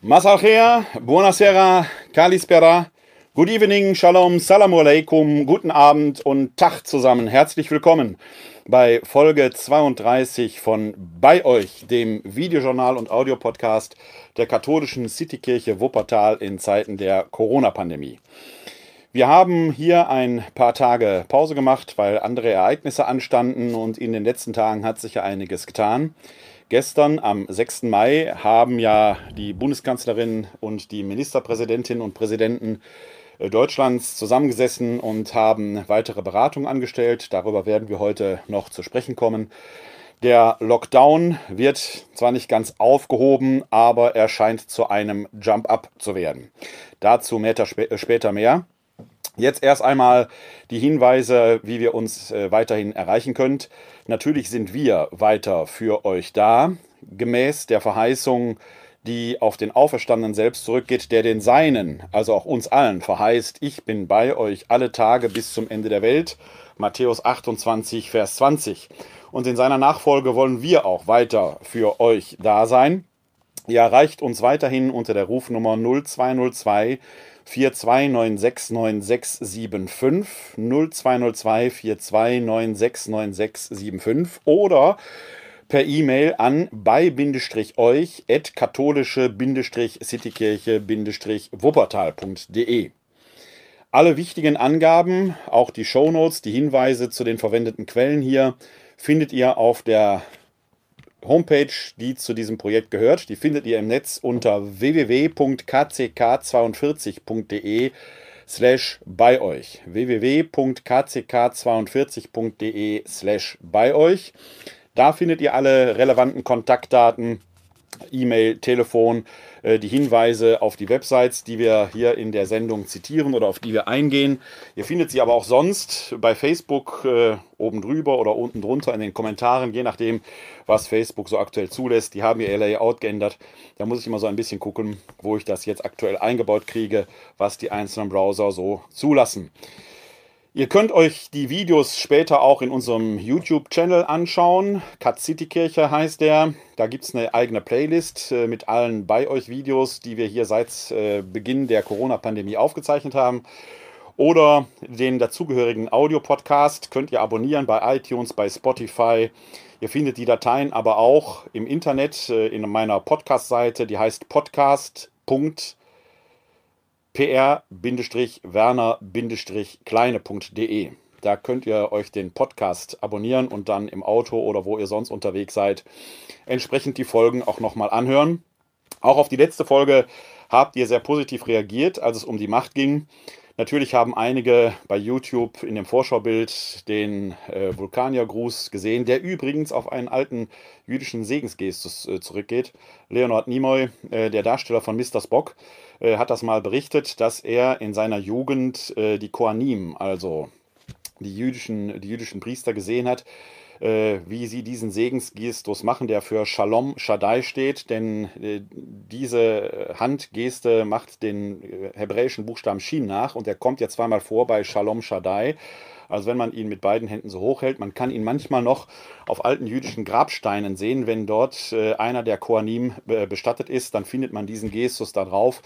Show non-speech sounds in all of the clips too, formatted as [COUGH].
Masalchea, buonasera, kalispera, good evening, shalom, salam alaikum, guten Abend und Tag zusammen. Herzlich willkommen bei Folge 32 von Bei euch, dem Videojournal und Audiopodcast der katholischen Citykirche Wuppertal in Zeiten der Corona-Pandemie. Wir haben hier ein paar Tage Pause gemacht, weil andere Ereignisse anstanden und in den letzten Tagen hat sich ja einiges getan. Gestern am 6. Mai haben ja die Bundeskanzlerin und die Ministerpräsidentin und Präsidenten äh, Deutschlands zusammengesessen und haben weitere Beratungen angestellt. Darüber werden wir heute noch zu sprechen kommen. Der Lockdown wird zwar nicht ganz aufgehoben, aber er scheint zu einem Jump-up zu werden. Dazu später mehr. Jetzt erst einmal die Hinweise, wie wir uns äh, weiterhin erreichen könnt. Natürlich sind wir weiter für euch da, gemäß der Verheißung, die auf den Auferstandenen selbst zurückgeht, der den Seinen, also auch uns allen, verheißt, ich bin bei euch alle Tage bis zum Ende der Welt. Matthäus 28, Vers 20. Und in seiner Nachfolge wollen wir auch weiter für euch da sein. Ihr erreicht uns weiterhin unter der Rufnummer 0202 42969675 0202 42969675 oder per E-Mail an bei-euch at katholische-citykirche-wuppertal.de. Alle wichtigen Angaben, auch die Shownotes, die Hinweise zu den verwendeten Quellen hier, findet ihr auf der Homepage, die zu diesem Projekt gehört. Die findet ihr im Netz unter www.kck42.de slash bei euch. www.kck42.de slash bei euch. Da findet ihr alle relevanten Kontaktdaten, E-Mail, Telefon, äh, die Hinweise auf die Websites, die wir hier in der Sendung zitieren oder auf die wir eingehen. Ihr findet sie aber auch sonst bei Facebook äh, oben drüber oder unten drunter in den Kommentaren, je nachdem, was Facebook so aktuell zulässt. Die haben ihr Layout geändert. Da muss ich immer so ein bisschen gucken, wo ich das jetzt aktuell eingebaut kriege, was die einzelnen Browser so zulassen. Ihr könnt euch die Videos später auch in unserem YouTube-Channel anschauen. Cut City Kirche heißt der. Da gibt es eine eigene Playlist äh, mit allen bei euch Videos, die wir hier seit äh, Beginn der Corona-Pandemie aufgezeichnet haben. Oder den dazugehörigen Audio-Podcast könnt ihr abonnieren bei iTunes, bei Spotify. Ihr findet die Dateien aber auch im Internet äh, in meiner Podcast-Seite, die heißt podcast.com pr-werner-kleine.de. Da könnt ihr euch den Podcast abonnieren und dann im Auto oder wo ihr sonst unterwegs seid, entsprechend die Folgen auch nochmal anhören. Auch auf die letzte Folge habt ihr sehr positiv reagiert, als es um die Macht ging. Natürlich haben einige bei YouTube in dem Vorschaubild den äh, Vulkaniergruß gesehen, der übrigens auf einen alten jüdischen Segensgestus äh, zurückgeht. Leonard Nimoy, äh, der Darsteller von Mr. Spock, äh, hat das mal berichtet, dass er in seiner Jugend äh, die Koanim, also die jüdischen, die jüdischen Priester gesehen hat, äh, wie sie diesen Segensgestus machen, der für Shalom Shaddai steht, denn äh, diese Handgeste macht den äh, hebräischen Buchstaben Shin nach und der kommt ja zweimal vor bei Shalom Shaddai. Also wenn man ihn mit beiden Händen so hoch hält, man kann ihn manchmal noch auf alten jüdischen Grabsteinen sehen. Wenn dort äh, einer der Koanim äh, bestattet ist, dann findet man diesen Gestus da drauf.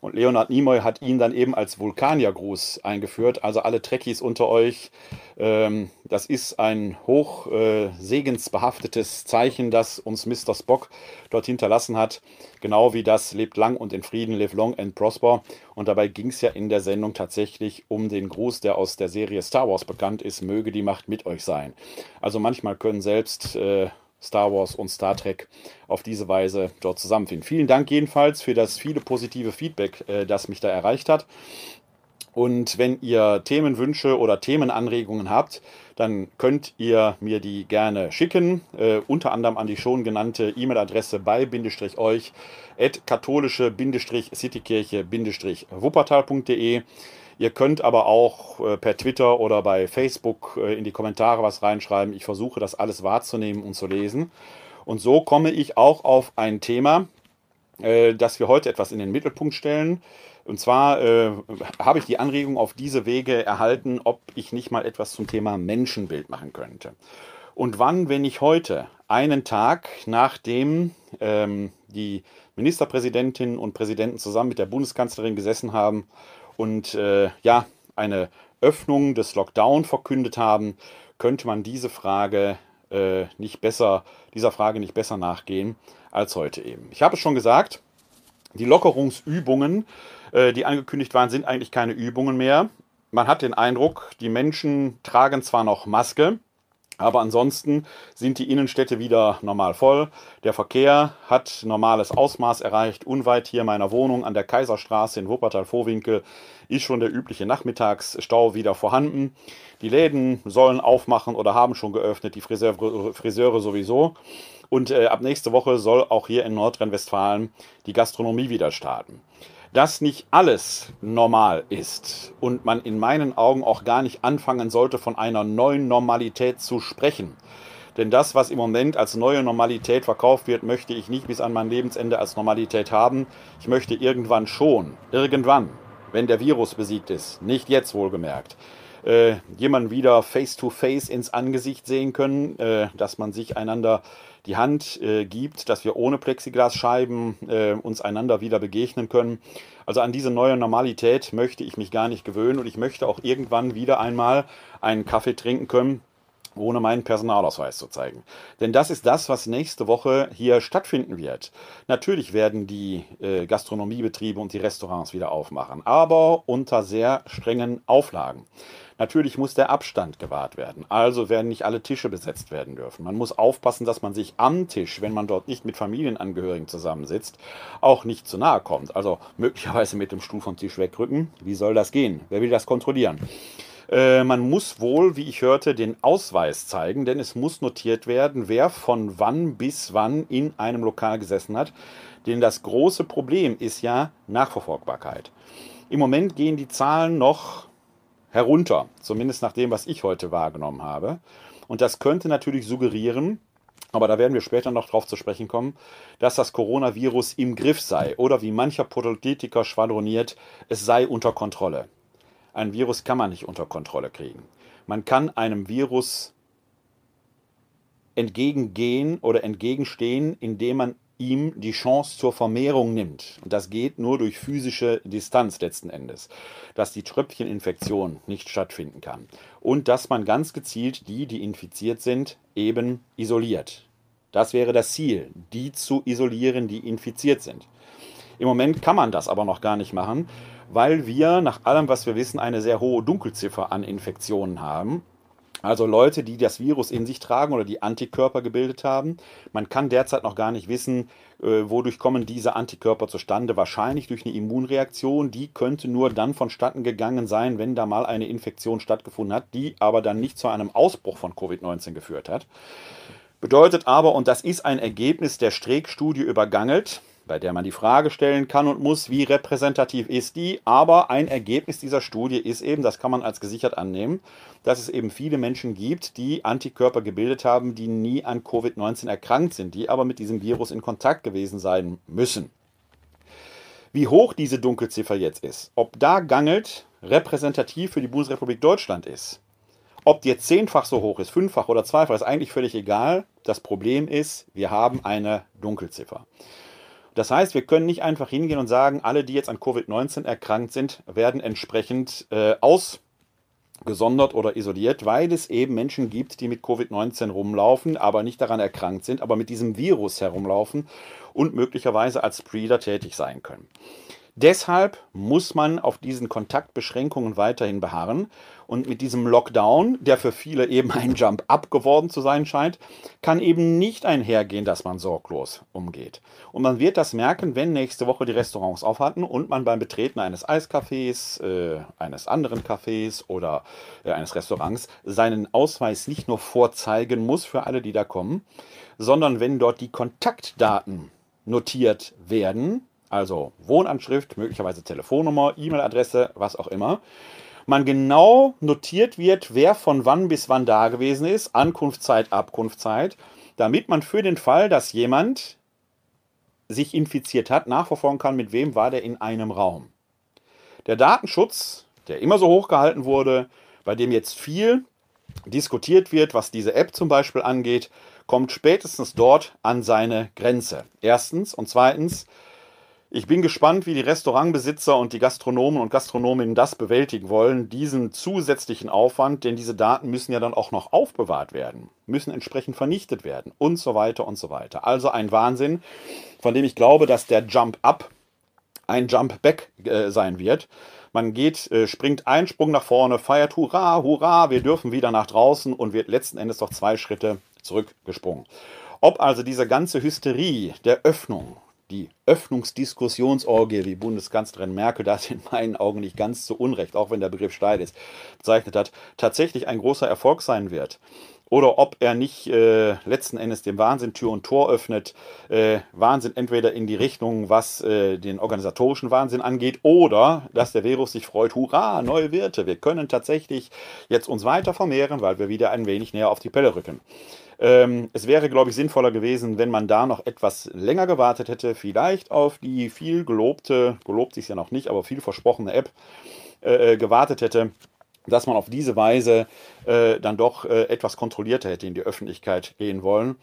Und Leonard Nimoy hat ihn dann eben als Vulkaniergruß eingeführt. Also alle Trekkies unter euch, ähm, das ist ein hoch äh, segensbehaftetes Zeichen, das uns Mr. Spock dort hinterlassen hat. Genau wie das lebt lang und in Frieden, live long and prosper. Und dabei ging es ja in der Sendung tatsächlich um den Gruß, der aus der Serie Star Wars bekannt ist, möge die Macht mit euch sein. Also manchmal können selbst äh, Star Wars und Star Trek auf diese Weise dort zusammenfinden. Vielen Dank jedenfalls für das viele positive Feedback, äh, das mich da erreicht hat. Und wenn ihr Themenwünsche oder Themenanregungen habt, dann könnt ihr mir die gerne schicken, äh, unter anderem an die schon genannte E-Mail-Adresse bei-euch at katholische-citykirche-wuppertal.de. Ihr könnt aber auch äh, per Twitter oder bei Facebook äh, in die Kommentare was reinschreiben. Ich versuche das alles wahrzunehmen und zu lesen. Und so komme ich auch auf ein Thema, äh, das wir heute etwas in den Mittelpunkt stellen. Und zwar äh, habe ich die Anregung auf diese Wege erhalten, ob ich nicht mal etwas zum Thema Menschenbild machen könnte. Und wann, wenn nicht heute, einen Tag nachdem ähm, die Ministerpräsidentinnen und Präsidenten zusammen mit der Bundeskanzlerin gesessen haben und äh, ja, eine Öffnung des Lockdown verkündet haben, könnte man diese Frage äh, nicht besser, dieser Frage nicht besser nachgehen als heute eben. Ich habe es schon gesagt, die Lockerungsübungen, äh, die angekündigt waren, sind eigentlich keine Übungen mehr. Man hat den Eindruck, die Menschen tragen zwar noch Maske, aber ansonsten sind die Innenstädte wieder normal voll. Der Verkehr hat normales Ausmaß erreicht. Unweit hier meiner Wohnung an der Kaiserstraße in Wuppertal-Vorwinkel ist schon der übliche Nachmittagsstau wieder vorhanden. Die Läden sollen aufmachen oder haben schon geöffnet, die Friseure, Friseure sowieso. Und äh, ab nächste Woche soll auch hier in Nordrhein-Westfalen die Gastronomie wieder starten dass nicht alles normal ist und man in meinen Augen auch gar nicht anfangen sollte, von einer neuen Normalität zu sprechen. Denn das, was im Moment als neue Normalität verkauft wird, möchte ich nicht bis an mein Lebensende als Normalität haben. Ich möchte irgendwann schon, irgendwann, wenn der Virus besiegt ist, nicht jetzt wohlgemerkt, äh, jemanden wieder face-to-face -face ins Angesicht sehen können, äh, dass man sich einander die Hand äh, gibt, dass wir ohne Plexiglasscheiben äh, uns einander wieder begegnen können. Also an diese neue Normalität möchte ich mich gar nicht gewöhnen und ich möchte auch irgendwann wieder einmal einen Kaffee trinken können, ohne meinen Personalausweis zu zeigen. Denn das ist das, was nächste Woche hier stattfinden wird. Natürlich werden die äh, Gastronomiebetriebe und die Restaurants wieder aufmachen, aber unter sehr strengen Auflagen. Natürlich muss der Abstand gewahrt werden. Also werden nicht alle Tische besetzt werden dürfen. Man muss aufpassen, dass man sich am Tisch, wenn man dort nicht mit Familienangehörigen zusammensitzt, auch nicht zu nahe kommt. Also möglicherweise mit dem Stuhl vom Tisch wegrücken. Wie soll das gehen? Wer will das kontrollieren? Äh, man muss wohl, wie ich hörte, den Ausweis zeigen, denn es muss notiert werden, wer von wann bis wann in einem Lokal gesessen hat. Denn das große Problem ist ja Nachverfolgbarkeit. Im Moment gehen die Zahlen noch herunter, zumindest nach dem, was ich heute wahrgenommen habe. Und das könnte natürlich suggerieren, aber da werden wir später noch drauf zu sprechen kommen, dass das Coronavirus im Griff sei oder wie mancher Politiker schwadroniert, es sei unter Kontrolle. Ein Virus kann man nicht unter Kontrolle kriegen. Man kann einem Virus entgegengehen oder entgegenstehen, indem man ihm die Chance zur Vermehrung nimmt. Und das geht nur durch physische Distanz letzten Endes, dass die Tröpfcheninfektion nicht stattfinden kann. Und dass man ganz gezielt die, die infiziert sind, eben isoliert. Das wäre das Ziel, die zu isolieren, die infiziert sind. Im Moment kann man das aber noch gar nicht machen, weil wir nach allem, was wir wissen, eine sehr hohe Dunkelziffer an Infektionen haben. Also Leute, die das Virus in sich tragen oder die Antikörper gebildet haben. Man kann derzeit noch gar nicht wissen, äh, wodurch kommen diese Antikörper zustande. Wahrscheinlich durch eine Immunreaktion. Die könnte nur dann vonstatten gegangen sein, wenn da mal eine Infektion stattgefunden hat, die aber dann nicht zu einem Ausbruch von Covid-19 geführt hat. Bedeutet aber, und das ist ein Ergebnis der Streeck-Studie über Gangelt, bei der man die Frage stellen kann und muss, wie repräsentativ ist die. Aber ein Ergebnis dieser Studie ist eben, das kann man als gesichert annehmen, dass es eben viele Menschen gibt, die Antikörper gebildet haben, die nie an Covid-19 erkrankt sind, die aber mit diesem Virus in Kontakt gewesen sein müssen. Wie hoch diese Dunkelziffer jetzt ist, ob da Gangelt repräsentativ für die Bundesrepublik Deutschland ist, ob die jetzt zehnfach so hoch ist, fünffach oder zweifach, ist eigentlich völlig egal. Das Problem ist, wir haben eine Dunkelziffer. Das heißt, wir können nicht einfach hingehen und sagen, alle, die jetzt an Covid-19 erkrankt sind, werden entsprechend äh, ausgesondert oder isoliert, weil es eben Menschen gibt, die mit Covid-19 rumlaufen, aber nicht daran erkrankt sind, aber mit diesem Virus herumlaufen und möglicherweise als Breeder tätig sein können. Deshalb muss man auf diesen Kontaktbeschränkungen weiterhin beharren. Und mit diesem Lockdown, der für viele eben ein Jump-up geworden zu sein scheint, kann eben nicht einhergehen, dass man sorglos umgeht. Und man wird das merken, wenn nächste Woche die Restaurants aufhatten und man beim Betreten eines Eiscafés, äh, eines anderen Cafés oder äh, eines Restaurants seinen Ausweis nicht nur vorzeigen muss für alle, die da kommen, sondern wenn dort die Kontaktdaten notiert werden, also Wohnanschrift, möglicherweise Telefonnummer, E-Mail-Adresse, was auch immer, man genau notiert wird, wer von wann bis wann da gewesen ist, Ankunftszeit, Abkunftszeit, damit man für den Fall, dass jemand sich infiziert hat, nachverfolgen kann, mit wem war der in einem Raum. Der Datenschutz, der immer so hoch gehalten wurde, bei dem jetzt viel diskutiert wird, was diese App zum Beispiel angeht, kommt spätestens dort an seine Grenze. Erstens und zweitens, ich bin gespannt, wie die Restaurantbesitzer und die Gastronomen und Gastronominnen das bewältigen wollen, diesen zusätzlichen Aufwand, denn diese Daten müssen ja dann auch noch aufbewahrt werden, müssen entsprechend vernichtet werden und so weiter und so weiter. Also ein Wahnsinn, von dem ich glaube, dass der Jump Up ein Jump Back äh, sein wird. Man geht, äh, springt einen Sprung nach vorne, feiert Hurra, Hurra, wir dürfen wieder nach draußen und wird letzten Endes doch zwei Schritte zurückgesprungen. Ob also diese ganze Hysterie der Öffnung, die Öffnungsdiskussionsorgie, wie Bundeskanzlerin Merkel das in meinen Augen nicht ganz zu Unrecht, auch wenn der Begriff steil ist, bezeichnet hat, tatsächlich ein großer Erfolg sein wird. Oder ob er nicht äh, letzten Endes dem Wahnsinn Tür und Tor öffnet. Äh, Wahnsinn entweder in die Richtung, was äh, den organisatorischen Wahnsinn angeht, oder dass der Virus sich freut, hurra, neue Wirte, wir können tatsächlich jetzt uns weiter vermehren, weil wir wieder ein wenig näher auf die Pelle rücken. Ähm, es wäre, glaube ich, sinnvoller gewesen, wenn man da noch etwas länger gewartet hätte, vielleicht auf die viel gelobte, gelobt sich ja noch nicht, aber viel versprochene App äh, äh, gewartet hätte, dass man auf diese Weise äh, dann doch äh, etwas kontrollierter hätte in die Öffentlichkeit gehen wollen.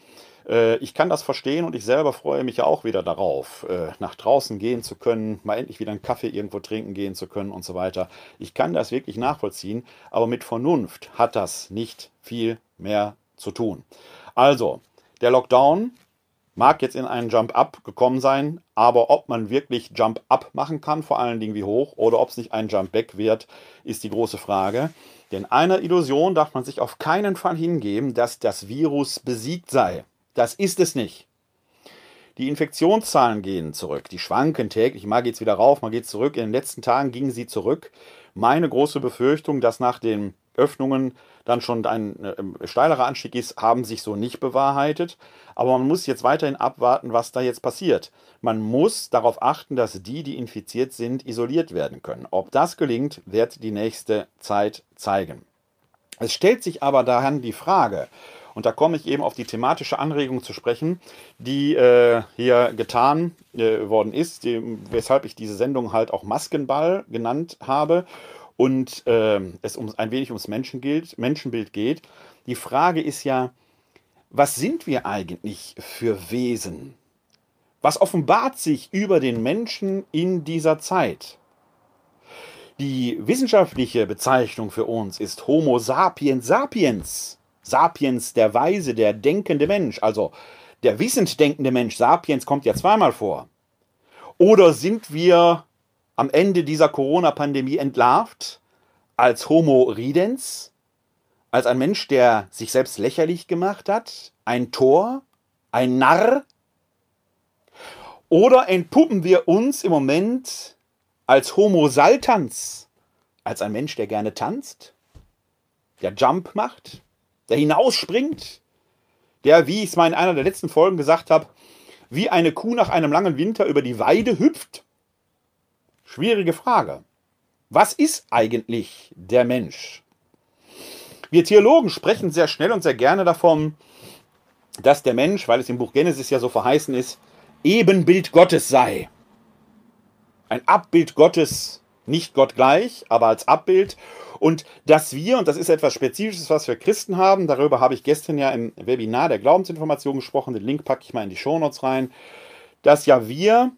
Äh, ich kann das verstehen und ich selber freue mich ja auch wieder darauf, äh, nach draußen gehen zu können, mal endlich wieder einen Kaffee irgendwo trinken gehen zu können und so weiter. Ich kann das wirklich nachvollziehen, aber mit Vernunft hat das nicht viel mehr zu tun. Also, der Lockdown mag jetzt in einen Jump-Up gekommen sein, aber ob man wirklich Jump-Up machen kann, vor allen Dingen wie hoch, oder ob es nicht ein Jump-Back wird, ist die große Frage. Denn einer Illusion darf man sich auf keinen Fall hingeben, dass das Virus besiegt sei. Das ist es nicht. Die Infektionszahlen gehen zurück. Die schwanken täglich. Mal geht es wieder rauf, mal geht es zurück. In den letzten Tagen gingen sie zurück. Meine große Befürchtung, dass nach den Öffnungen dann schon ein äh, steilerer Anstieg ist, haben sich so nicht bewahrheitet. Aber man muss jetzt weiterhin abwarten, was da jetzt passiert. Man muss darauf achten, dass die, die infiziert sind, isoliert werden können. Ob das gelingt, wird die nächste Zeit zeigen. Es stellt sich aber daran die Frage, und da komme ich eben auf die thematische Anregung zu sprechen, die äh, hier getan äh, worden ist, die, weshalb ich diese Sendung halt auch Maskenball genannt habe und äh, es um, ein wenig ums Menschenbild, Menschenbild geht. Die Frage ist ja, was sind wir eigentlich für Wesen? Was offenbart sich über den Menschen in dieser Zeit? Die wissenschaftliche Bezeichnung für uns ist Homo sapiens sapiens. Sapiens, der Weise, der denkende Mensch. Also der wissend denkende Mensch, Sapiens kommt ja zweimal vor. Oder sind wir am Ende dieser Corona-Pandemie entlarvt als Homo ridens, als ein Mensch, der sich selbst lächerlich gemacht hat, ein Tor, ein Narr? Oder entpuppen wir uns im Moment als Homo saltans, als ein Mensch, der gerne tanzt, der Jump macht, der hinausspringt, der, wie ich es mal in einer der letzten Folgen gesagt habe, wie eine Kuh nach einem langen Winter über die Weide hüpft Schwierige Frage. Was ist eigentlich der Mensch? Wir Theologen sprechen sehr schnell und sehr gerne davon, dass der Mensch, weil es im Buch Genesis ja so verheißen ist, Ebenbild Gottes sei. Ein Abbild Gottes, nicht Gott gleich, aber als Abbild. Und dass wir, und das ist etwas Spezifisches, was wir Christen haben, darüber habe ich gestern ja im Webinar der Glaubensinformation gesprochen, den Link packe ich mal in die Shownotes rein, dass ja wir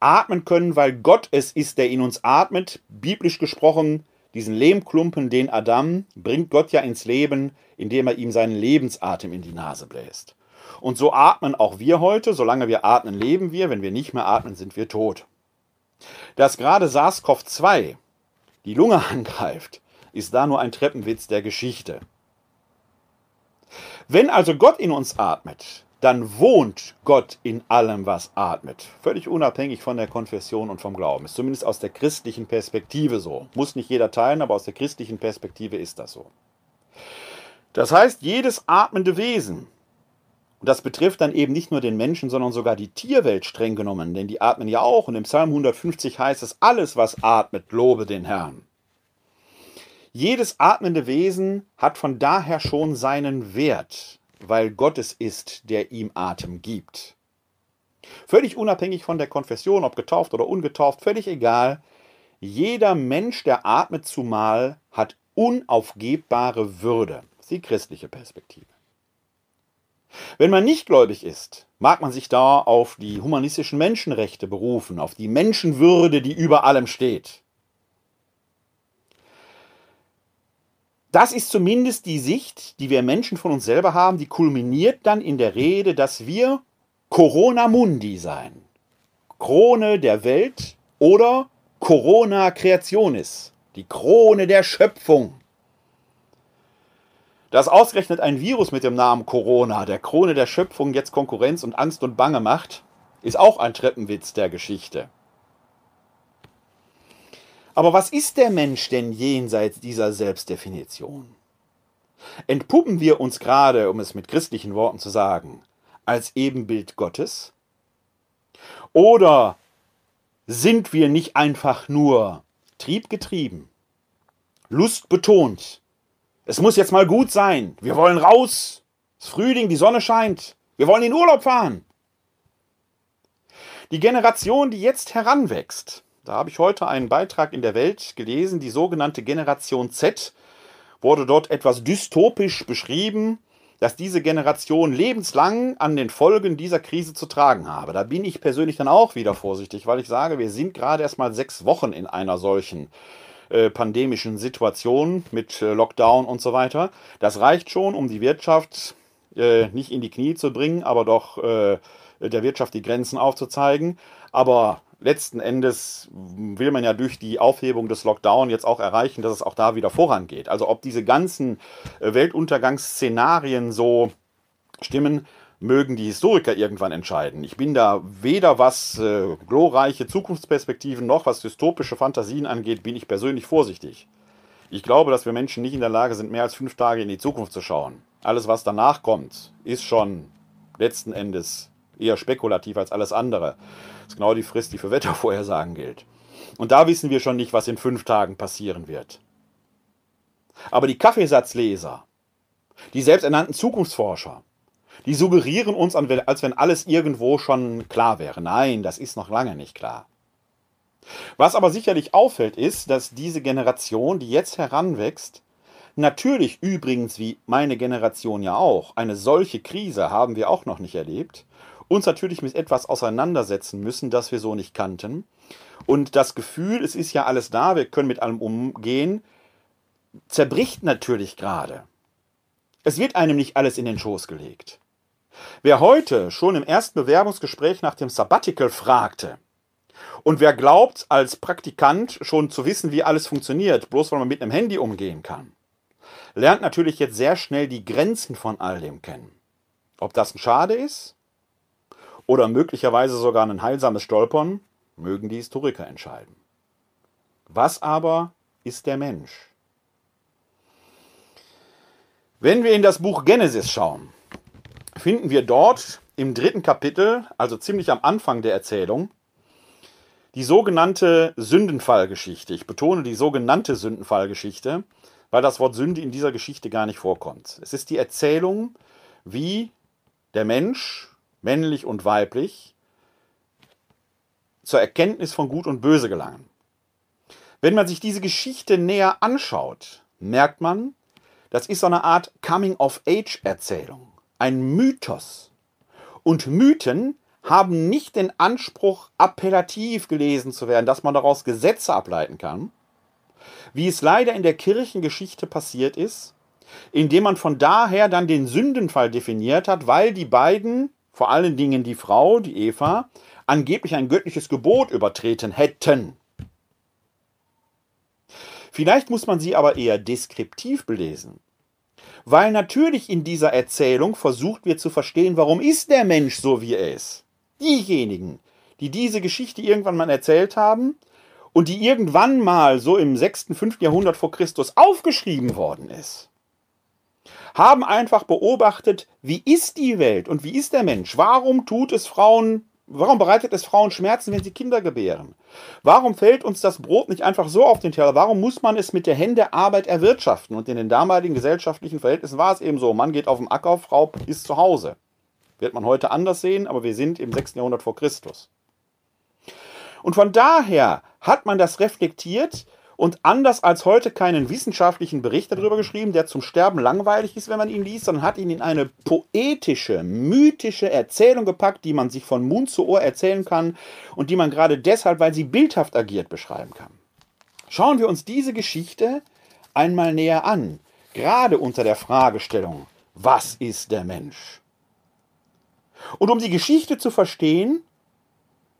atmen können, weil Gott es ist, der in uns atmet. Biblisch gesprochen, diesen Lehmklumpen, den Adam, bringt Gott ja ins Leben, indem er ihm seinen Lebensatem in die Nase bläst. Und so atmen auch wir heute. Solange wir atmen, leben wir. Wenn wir nicht mehr atmen, sind wir tot. Dass gerade SARS-CoV-2 die Lunge [LAUGHS] angreift, ist da nur ein Treppenwitz der Geschichte. Wenn also Gott in uns atmet, dann wohnt Gott in allem, was atmet. Völlig unabhängig von der Konfession und vom Glauben. Ist zumindest aus der christlichen Perspektive so. Muss nicht jeder teilen, aber aus der christlichen Perspektive ist das so. Das heißt, jedes atmende Wesen, und das betrifft dann eben nicht nur den Menschen, sondern sogar die Tierwelt streng genommen, denn die atmen ja auch. Und im Psalm 150 heißt es, alles, was atmet, lobe den Herrn. Jedes atmende Wesen hat von daher schon seinen Wert weil Gott es ist, der ihm Atem gibt. Völlig unabhängig von der Konfession, ob getauft oder ungetauft, völlig egal. Jeder Mensch, der atmet zumal, hat unaufgebbare Würde. die christliche Perspektive. Wenn man nicht gläubig ist, mag man sich da auf die humanistischen Menschenrechte berufen, auf die Menschenwürde, die über allem steht. Das ist zumindest die Sicht, die wir Menschen von uns selber haben, die kulminiert dann in der Rede, dass wir Corona Mundi seien. Krone der Welt oder Corona Creationis, die Krone der Schöpfung. Dass ausgerechnet ein Virus mit dem Namen Corona, der Krone der Schöpfung, jetzt Konkurrenz und Angst und Bange macht, ist auch ein Treppenwitz der Geschichte. Aber was ist der Mensch denn jenseits dieser Selbstdefinition? Entpuppen wir uns gerade, um es mit christlichen Worten zu sagen, als Ebenbild Gottes? Oder sind wir nicht einfach nur triebgetrieben, lustbetont, es muss jetzt mal gut sein. Wir wollen raus. Es ist Frühling, die Sonne scheint. Wir wollen in Urlaub fahren. Die Generation, die jetzt heranwächst, da habe ich heute einen Beitrag in der Welt gelesen, die sogenannte Generation Z, wurde dort etwas dystopisch beschrieben, dass diese Generation lebenslang an den Folgen dieser Krise zu tragen habe. Da bin ich persönlich dann auch wieder vorsichtig, weil ich sage, wir sind gerade erst mal sechs Wochen in einer solchen äh, pandemischen Situation mit äh, Lockdown und so weiter. Das reicht schon, um die Wirtschaft äh, nicht in die Knie zu bringen, aber doch äh, der Wirtschaft die Grenzen aufzuzeigen. Aber letzten Endes will man ja durch die Aufhebung des Lockdown jetzt auch erreichen, dass es auch da wieder vorangeht. Also ob diese ganzen äh, Weltuntergangsszenarien so stimmen, mögen die Historiker irgendwann entscheiden. Ich bin da weder was äh, glorreiche Zukunftsperspektiven noch was dystopische Fantasien angeht, bin ich persönlich vorsichtig. Ich glaube, dass wir Menschen nicht in der Lage sind, mehr als fünf Tage in die Zukunft zu schauen. Alles, was danach kommt, ist schon letzten Endes eher spekulativ als alles andere. Das ist genau die Frist, die für [LAUGHS] Wettervorhersagen gilt. Und da wissen wir schon nicht, was in fünf Tagen passieren wird. Aber die Kaffeesatzleser, die selbsternannten Zukunftsforscher, die suggerieren uns, als wenn alles irgendwo schon klar wäre. Nein, das ist noch lange nicht klar. Was aber sicherlich auffällt, ist, dass diese Generation, die jetzt heranwächst, natürlich übrigens wie meine Generation ja auch, eine solche Krise haben wir auch noch nicht erlebt, uns natürlich mit etwas auseinandersetzen müssen, das wir so nicht kannten. Und das Gefühl, es ist ja alles da, wir können mit allem umgehen, zerbricht natürlich gerade. Es wird einem nicht alles in den Schoß gelegt. Wer heute schon im ersten Bewerbungsgespräch nach dem Sabbatical fragte und wer glaubt, als Praktikant schon zu wissen, wie alles funktioniert, bloß weil man mit einem Handy umgehen kann, lernt natürlich jetzt sehr schnell die Grenzen von all dem kennen. Ob das ein Schade ist oder möglicherweise sogar ein heilsames Stolpern, mögen die Historiker entscheiden. Was aber ist der Mensch? Wenn wir in das Buch Genesis schauen, finden wir dort im dritten Kapitel, also ziemlich am Anfang der Erzählung, die sogenannte Sündenfallgeschichte. Ich betone die sogenannte Sündenfallgeschichte, weil das Wort Sünde in dieser Geschichte gar nicht vorkommt. Es ist die Erzählung, wie der Mensch, männlich und weiblich, zur Erkenntnis von Gut und Böse gelangen. Wenn man sich diese Geschichte näher anschaut, merkt man, das ist so eine Art Coming-of-Age-Erzählung ein Mythos. Und Mythen haben nicht den Anspruch, appellativ gelesen zu werden, dass man daraus Gesetze ableiten kann, wie es leider in der Kirchengeschichte passiert ist, indem man von daher dann den Sündenfall definiert hat, weil die beiden, vor allen Dingen die Frau, die Eva, angeblich ein göttliches Gebot übertreten hätten. Vielleicht muss man sie aber eher deskriptiv belesen weil natürlich in dieser Erzählung versucht wird zu verstehen, warum ist der Mensch so, wie er ist. Diejenigen, die diese Geschichte irgendwann mal erzählt haben und die irgendwann mal so im 6., 5. Jahrhundert vor Christus aufgeschrieben worden ist, haben einfach beobachtet, wie ist die Welt und wie ist der Mensch? Warum tut es Frauen Warum bereitet es Frauen Schmerzen, wenn sie Kinder gebären? Warum fällt uns das Brot nicht einfach so auf den Teller? Warum muss man es mit der Hände Arbeit erwirtschaften? Und in den damaligen gesellschaftlichen Verhältnissen war es eben so. Mann geht auf den Acker, Frau ist zu Hause. Wird man heute anders sehen, aber wir sind im 6. Jahrhundert vor Christus. Und von daher hat man das reflektiert und anders als heute keinen wissenschaftlichen Bericht darüber geschrieben, der zum Sterben langweilig ist, wenn man ihn liest, sondern hat ihn in eine poetische, mythische Erzählung gepackt, die man sich von Mund zu Ohr erzählen kann und die man gerade deshalb, weil sie bildhaft agiert, beschreiben kann. Schauen wir uns diese Geschichte einmal näher an, gerade unter der Fragestellung, was ist der Mensch? Und um die Geschichte zu verstehen,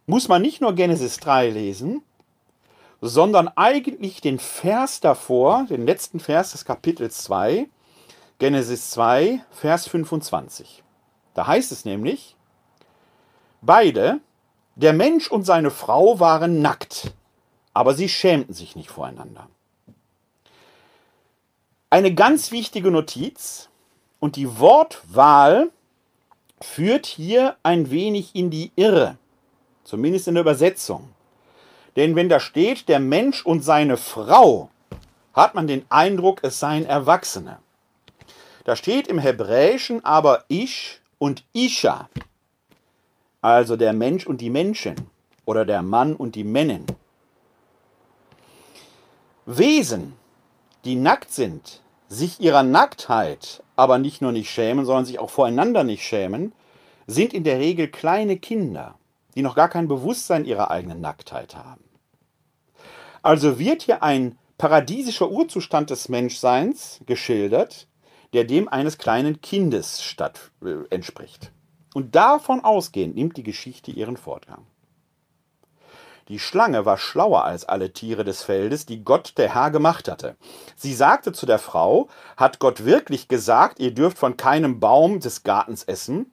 muss man nicht nur Genesis 3 lesen, sondern eigentlich den Vers davor, den letzten Vers des Kapitels 2, Genesis 2, Vers 25. Da heißt es nämlich, beide, der Mensch und seine Frau waren nackt, aber sie schämten sich nicht voreinander. Eine ganz wichtige Notiz und die Wortwahl führt hier ein wenig in die Irre, zumindest in der Übersetzung. Denn wenn da steht, der Mensch und seine Frau, hat man den Eindruck, es seien Erwachsene. Da steht im Hebräischen aber Ich und Isha, also der Mensch und die Menschen oder der Mann und die Männin. Wesen, die nackt sind, sich ihrer Nacktheit aber nicht nur nicht schämen, sondern sich auch voreinander nicht schämen, sind in der Regel kleine Kinder, die noch gar kein Bewusstsein ihrer eigenen Nacktheit haben. Also wird hier ein paradiesischer Urzustand des Menschseins geschildert, der dem eines kleinen Kindes statt, äh, entspricht. Und davon ausgehend nimmt die Geschichte ihren Fortgang. Die Schlange war schlauer als alle Tiere des Feldes, die Gott der Herr gemacht hatte. Sie sagte zu der Frau, hat Gott wirklich gesagt, ihr dürft von keinem Baum des Gartens essen?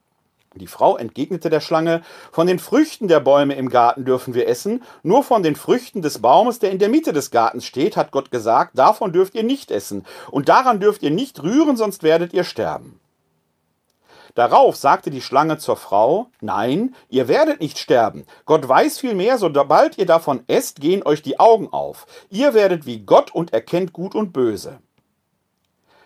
Die Frau entgegnete der Schlange, von den Früchten der Bäume im Garten dürfen wir essen, nur von den Früchten des Baumes, der in der Mitte des Gartens steht, hat Gott gesagt, davon dürft ihr nicht essen, und daran dürft ihr nicht rühren, sonst werdet ihr sterben. Darauf sagte die Schlange zur Frau, Nein, ihr werdet nicht sterben. Gott weiß vielmehr, sobald ihr davon esst, gehen euch die Augen auf. Ihr werdet wie Gott und erkennt Gut und Böse.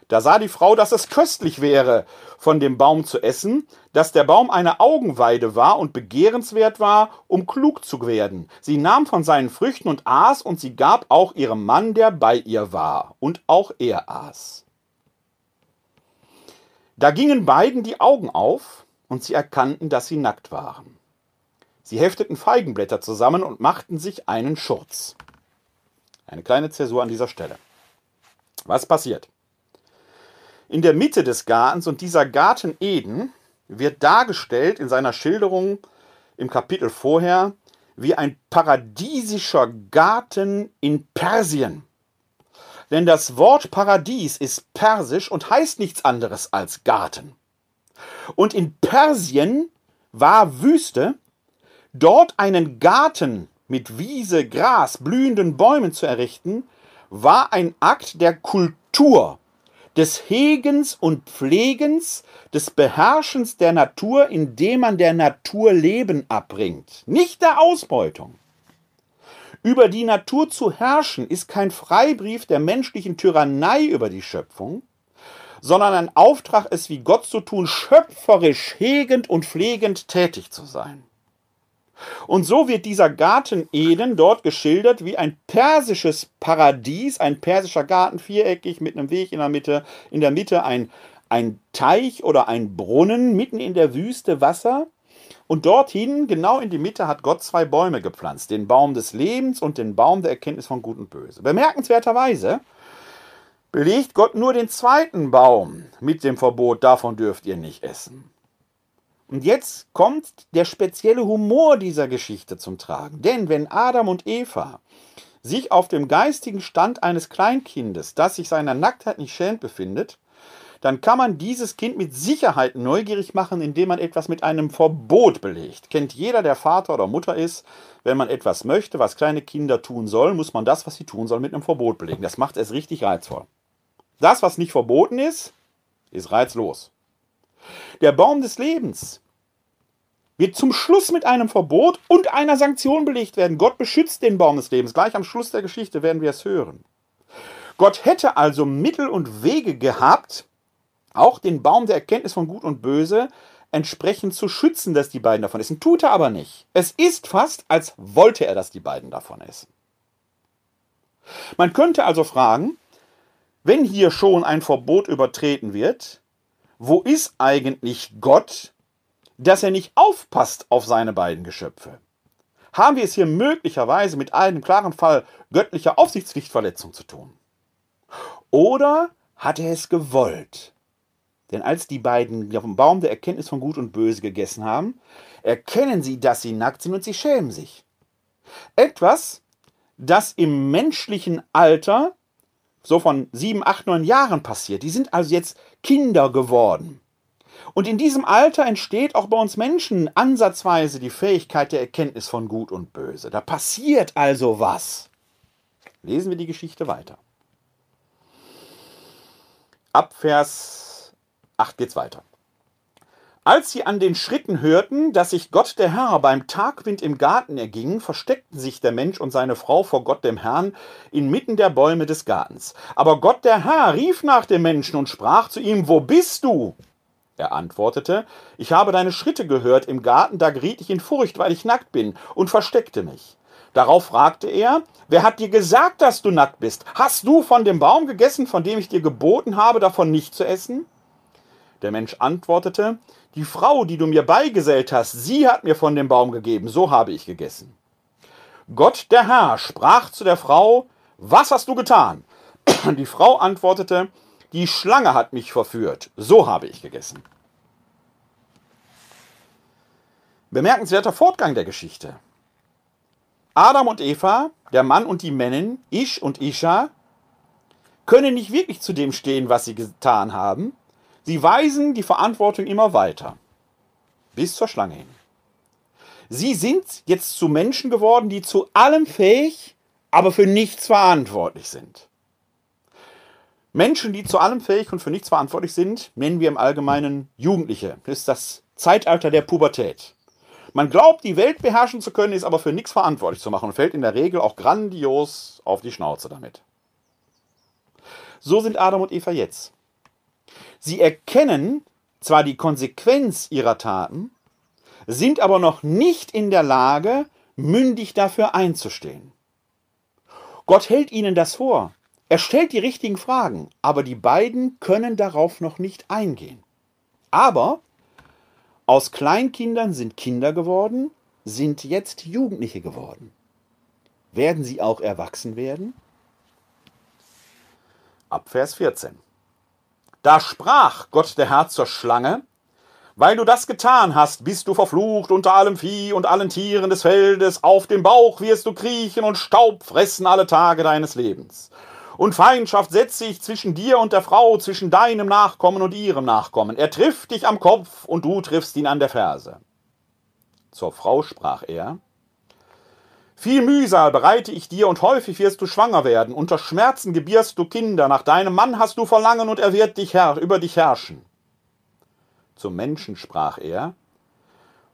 Da sah die Frau, dass es köstlich wäre, von dem Baum zu essen, dass der Baum eine Augenweide war und begehrenswert war, um klug zu werden. Sie nahm von seinen Früchten und aß, und sie gab auch ihrem Mann, der bei ihr war, und auch er aß. Da gingen beiden die Augen auf, und sie erkannten, dass sie nackt waren. Sie hefteten Feigenblätter zusammen und machten sich einen Schurz. Eine kleine Zäsur an dieser Stelle. Was passiert? In der Mitte des Gartens und dieser Garten Eden wird dargestellt in seiner Schilderung im Kapitel vorher wie ein paradiesischer Garten in Persien. Denn das Wort Paradies ist persisch und heißt nichts anderes als Garten. Und in Persien war Wüste, dort einen Garten mit Wiese, Gras, blühenden Bäumen zu errichten, war ein Akt der Kultur des Hegens und Pflegens, des Beherrschens der Natur, indem man der Natur Leben abbringt, nicht der Ausbeutung. Über die Natur zu herrschen ist kein Freibrief der menschlichen Tyrannei über die Schöpfung, sondern ein Auftrag, es wie Gott zu tun, schöpferisch, hegend und pflegend tätig zu sein. Und so wird dieser Garten Eden dort geschildert wie ein persisches Paradies, ein persischer Garten, viereckig mit einem Weg in der Mitte, in der Mitte ein, ein Teich oder ein Brunnen, mitten in der Wüste Wasser. Und dorthin, genau in die Mitte, hat Gott zwei Bäume gepflanzt, den Baum des Lebens und den Baum der Erkenntnis von Gut und Böse. Bemerkenswerterweise belegt Gott nur den zweiten Baum mit dem Verbot, davon dürft ihr nicht essen. Und jetzt kommt der spezielle Humor dieser Geschichte zum Tragen. Denn wenn Adam und Eva sich auf dem geistigen Stand eines Kleinkindes, das sich seiner Nacktheit nicht schämt, befindet, dann kann man dieses Kind mit Sicherheit neugierig machen, indem man etwas mit einem Verbot belegt. Kennt jeder, der Vater oder Mutter ist, wenn man etwas möchte, was kleine Kinder tun sollen, muss man das, was sie tun sollen, mit einem Verbot belegen. Das macht es richtig reizvoll. Das, was nicht verboten ist, ist reizlos. Der Baum des Lebens wird zum Schluss mit einem Verbot und einer Sanktion belegt werden. Gott beschützt den Baum des Lebens. Gleich am Schluss der Geschichte werden wir es hören. Gott hätte also Mittel und Wege gehabt, auch den Baum der Erkenntnis von Gut und Böse entsprechend zu schützen, dass die beiden davon essen. Tut er aber nicht. Es ist fast, als wollte er, dass die beiden davon essen. Man könnte also fragen, wenn hier schon ein Verbot übertreten wird, wo ist eigentlich Gott, dass er nicht aufpasst auf seine beiden Geschöpfe? Haben wir es hier möglicherweise mit einem klaren Fall göttlicher Aufsichtspflichtverletzung zu tun? Oder hat er es gewollt? Denn als die beiden dem Baum der Erkenntnis von Gut und Böse gegessen haben, erkennen sie, dass sie nackt sind und sie schämen sich. Etwas, das im menschlichen Alter so von sieben, acht, neun Jahren passiert. Die sind also jetzt Kinder geworden. Und in diesem Alter entsteht auch bei uns Menschen ansatzweise die Fähigkeit der Erkenntnis von Gut und Böse. Da passiert also was. Lesen wir die Geschichte weiter. Ab Vers 8 geht's weiter. Als sie an den Schritten hörten, dass sich Gott der Herr beim Tagwind im Garten erging, versteckten sich der Mensch und seine Frau vor Gott dem Herrn inmitten der Bäume des Gartens. Aber Gott der Herr rief nach dem Menschen und sprach zu ihm, Wo bist du? Er antwortete, Ich habe deine Schritte gehört im Garten, da geriet ich in Furcht, weil ich nackt bin, und versteckte mich. Darauf fragte er, Wer hat dir gesagt, dass du nackt bist? Hast du von dem Baum gegessen, von dem ich dir geboten habe, davon nicht zu essen? Der Mensch antwortete, die Frau, die du mir beigesellt hast, sie hat mir von dem Baum gegeben, so habe ich gegessen. Gott der Herr sprach zu der Frau, was hast du getan? [CLEARS THROAT] Die Frau antwortete, die Schlange hat mich verführt, so habe ich gegessen. Bemerkenswerter Fortgang der Geschichte. Adam und Eva, der Mann und die Männin, Ish und Isha, können nicht wirklich zu dem stehen, was sie getan haben, Sie weisen die Verantwortung immer weiter. Bis zur Schlange hin. Sie sind jetzt zu Menschen geworden, die zu allem fähig, aber für nichts verantwortlich sind. Menschen, die zu allem fähig und für nichts verantwortlich sind, nennen wir im Allgemeinen Jugendliche. Das ist das Zeitalter der Pubertät. Man glaubt, die Welt beherrschen zu können, ist aber für nichts verantwortlich zu machen und fällt in der Regel auch grandios auf die Schnauze damit. So sind Adam und Eva jetzt. Sie erkennen zwar die Konsequenz ihrer Taten, sind aber noch nicht in der Lage, mündig dafür einzustehen. Gott hält ihnen das vor. Er stellt die richtigen Fragen, aber die beiden können darauf noch nicht eingehen. Aber aus Kleinkindern sind Kinder geworden, sind jetzt Jugendliche geworden. Werden sie auch erwachsen werden? Ab Vers 14. Da sprach Gott der Herr zur Schlange, weil du das getan hast, bist du verflucht unter allem Vieh und allen Tieren des Feldes, auf dem Bauch wirst du kriechen und Staub fressen alle Tage deines Lebens. Und Feindschaft setze ich zwischen dir und der Frau, zwischen deinem Nachkommen und ihrem Nachkommen. Er trifft dich am Kopf und du triffst ihn an der Ferse. Zur Frau sprach er, viel Mühsal bereite ich dir und häufig wirst du schwanger werden. Unter Schmerzen gebierst du Kinder. Nach deinem Mann hast du Verlangen und er wird dich her über dich herrschen. Zum Menschen sprach er,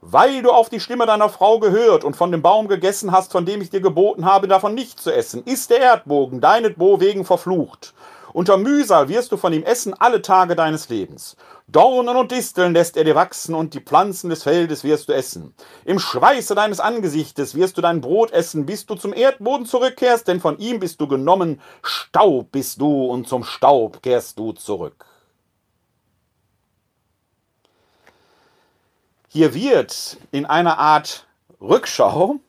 weil du auf die Stimme deiner Frau gehört und von dem Baum gegessen hast, von dem ich dir geboten habe, davon nicht zu essen, ist der Erdbogen deinetwegen verflucht. Unter Mühsal wirst du von ihm essen alle Tage deines Lebens. Dornen und Disteln lässt er dir wachsen und die Pflanzen des Feldes wirst du essen. Im Schweiße deines Angesichtes wirst du dein Brot essen, bis du zum Erdboden zurückkehrst, denn von ihm bist du genommen. Staub bist du und zum Staub kehrst du zurück. Hier wird in einer Art Rückschau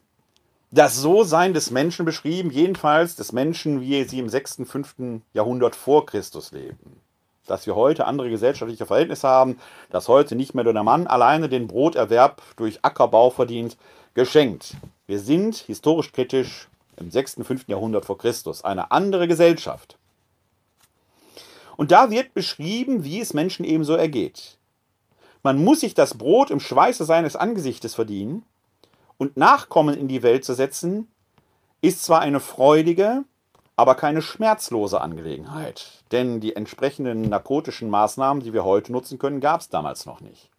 das So-Sein des Menschen beschrieben, jedenfalls des Menschen, wie sie im 6., 5. Jahrhundert vor Christus leben. Dass wir heute andere gesellschaftliche Verhältnisse haben, dass heute nicht mehr nur der Mann alleine den Broterwerb durch Ackerbau verdient, geschenkt. Wir sind historisch kritisch im 6., 5. Jahrhundert vor Christus, eine andere Gesellschaft. Und da wird beschrieben, wie es Menschen ebenso ergeht. Man muss sich das Brot im Schweiße seines Angesichtes verdienen, und Nachkommen in die Welt zu setzen, ist zwar eine freudige, aber keine schmerzlose Angelegenheit. Denn die entsprechenden narkotischen Maßnahmen, die wir heute nutzen können, gab es damals noch nicht.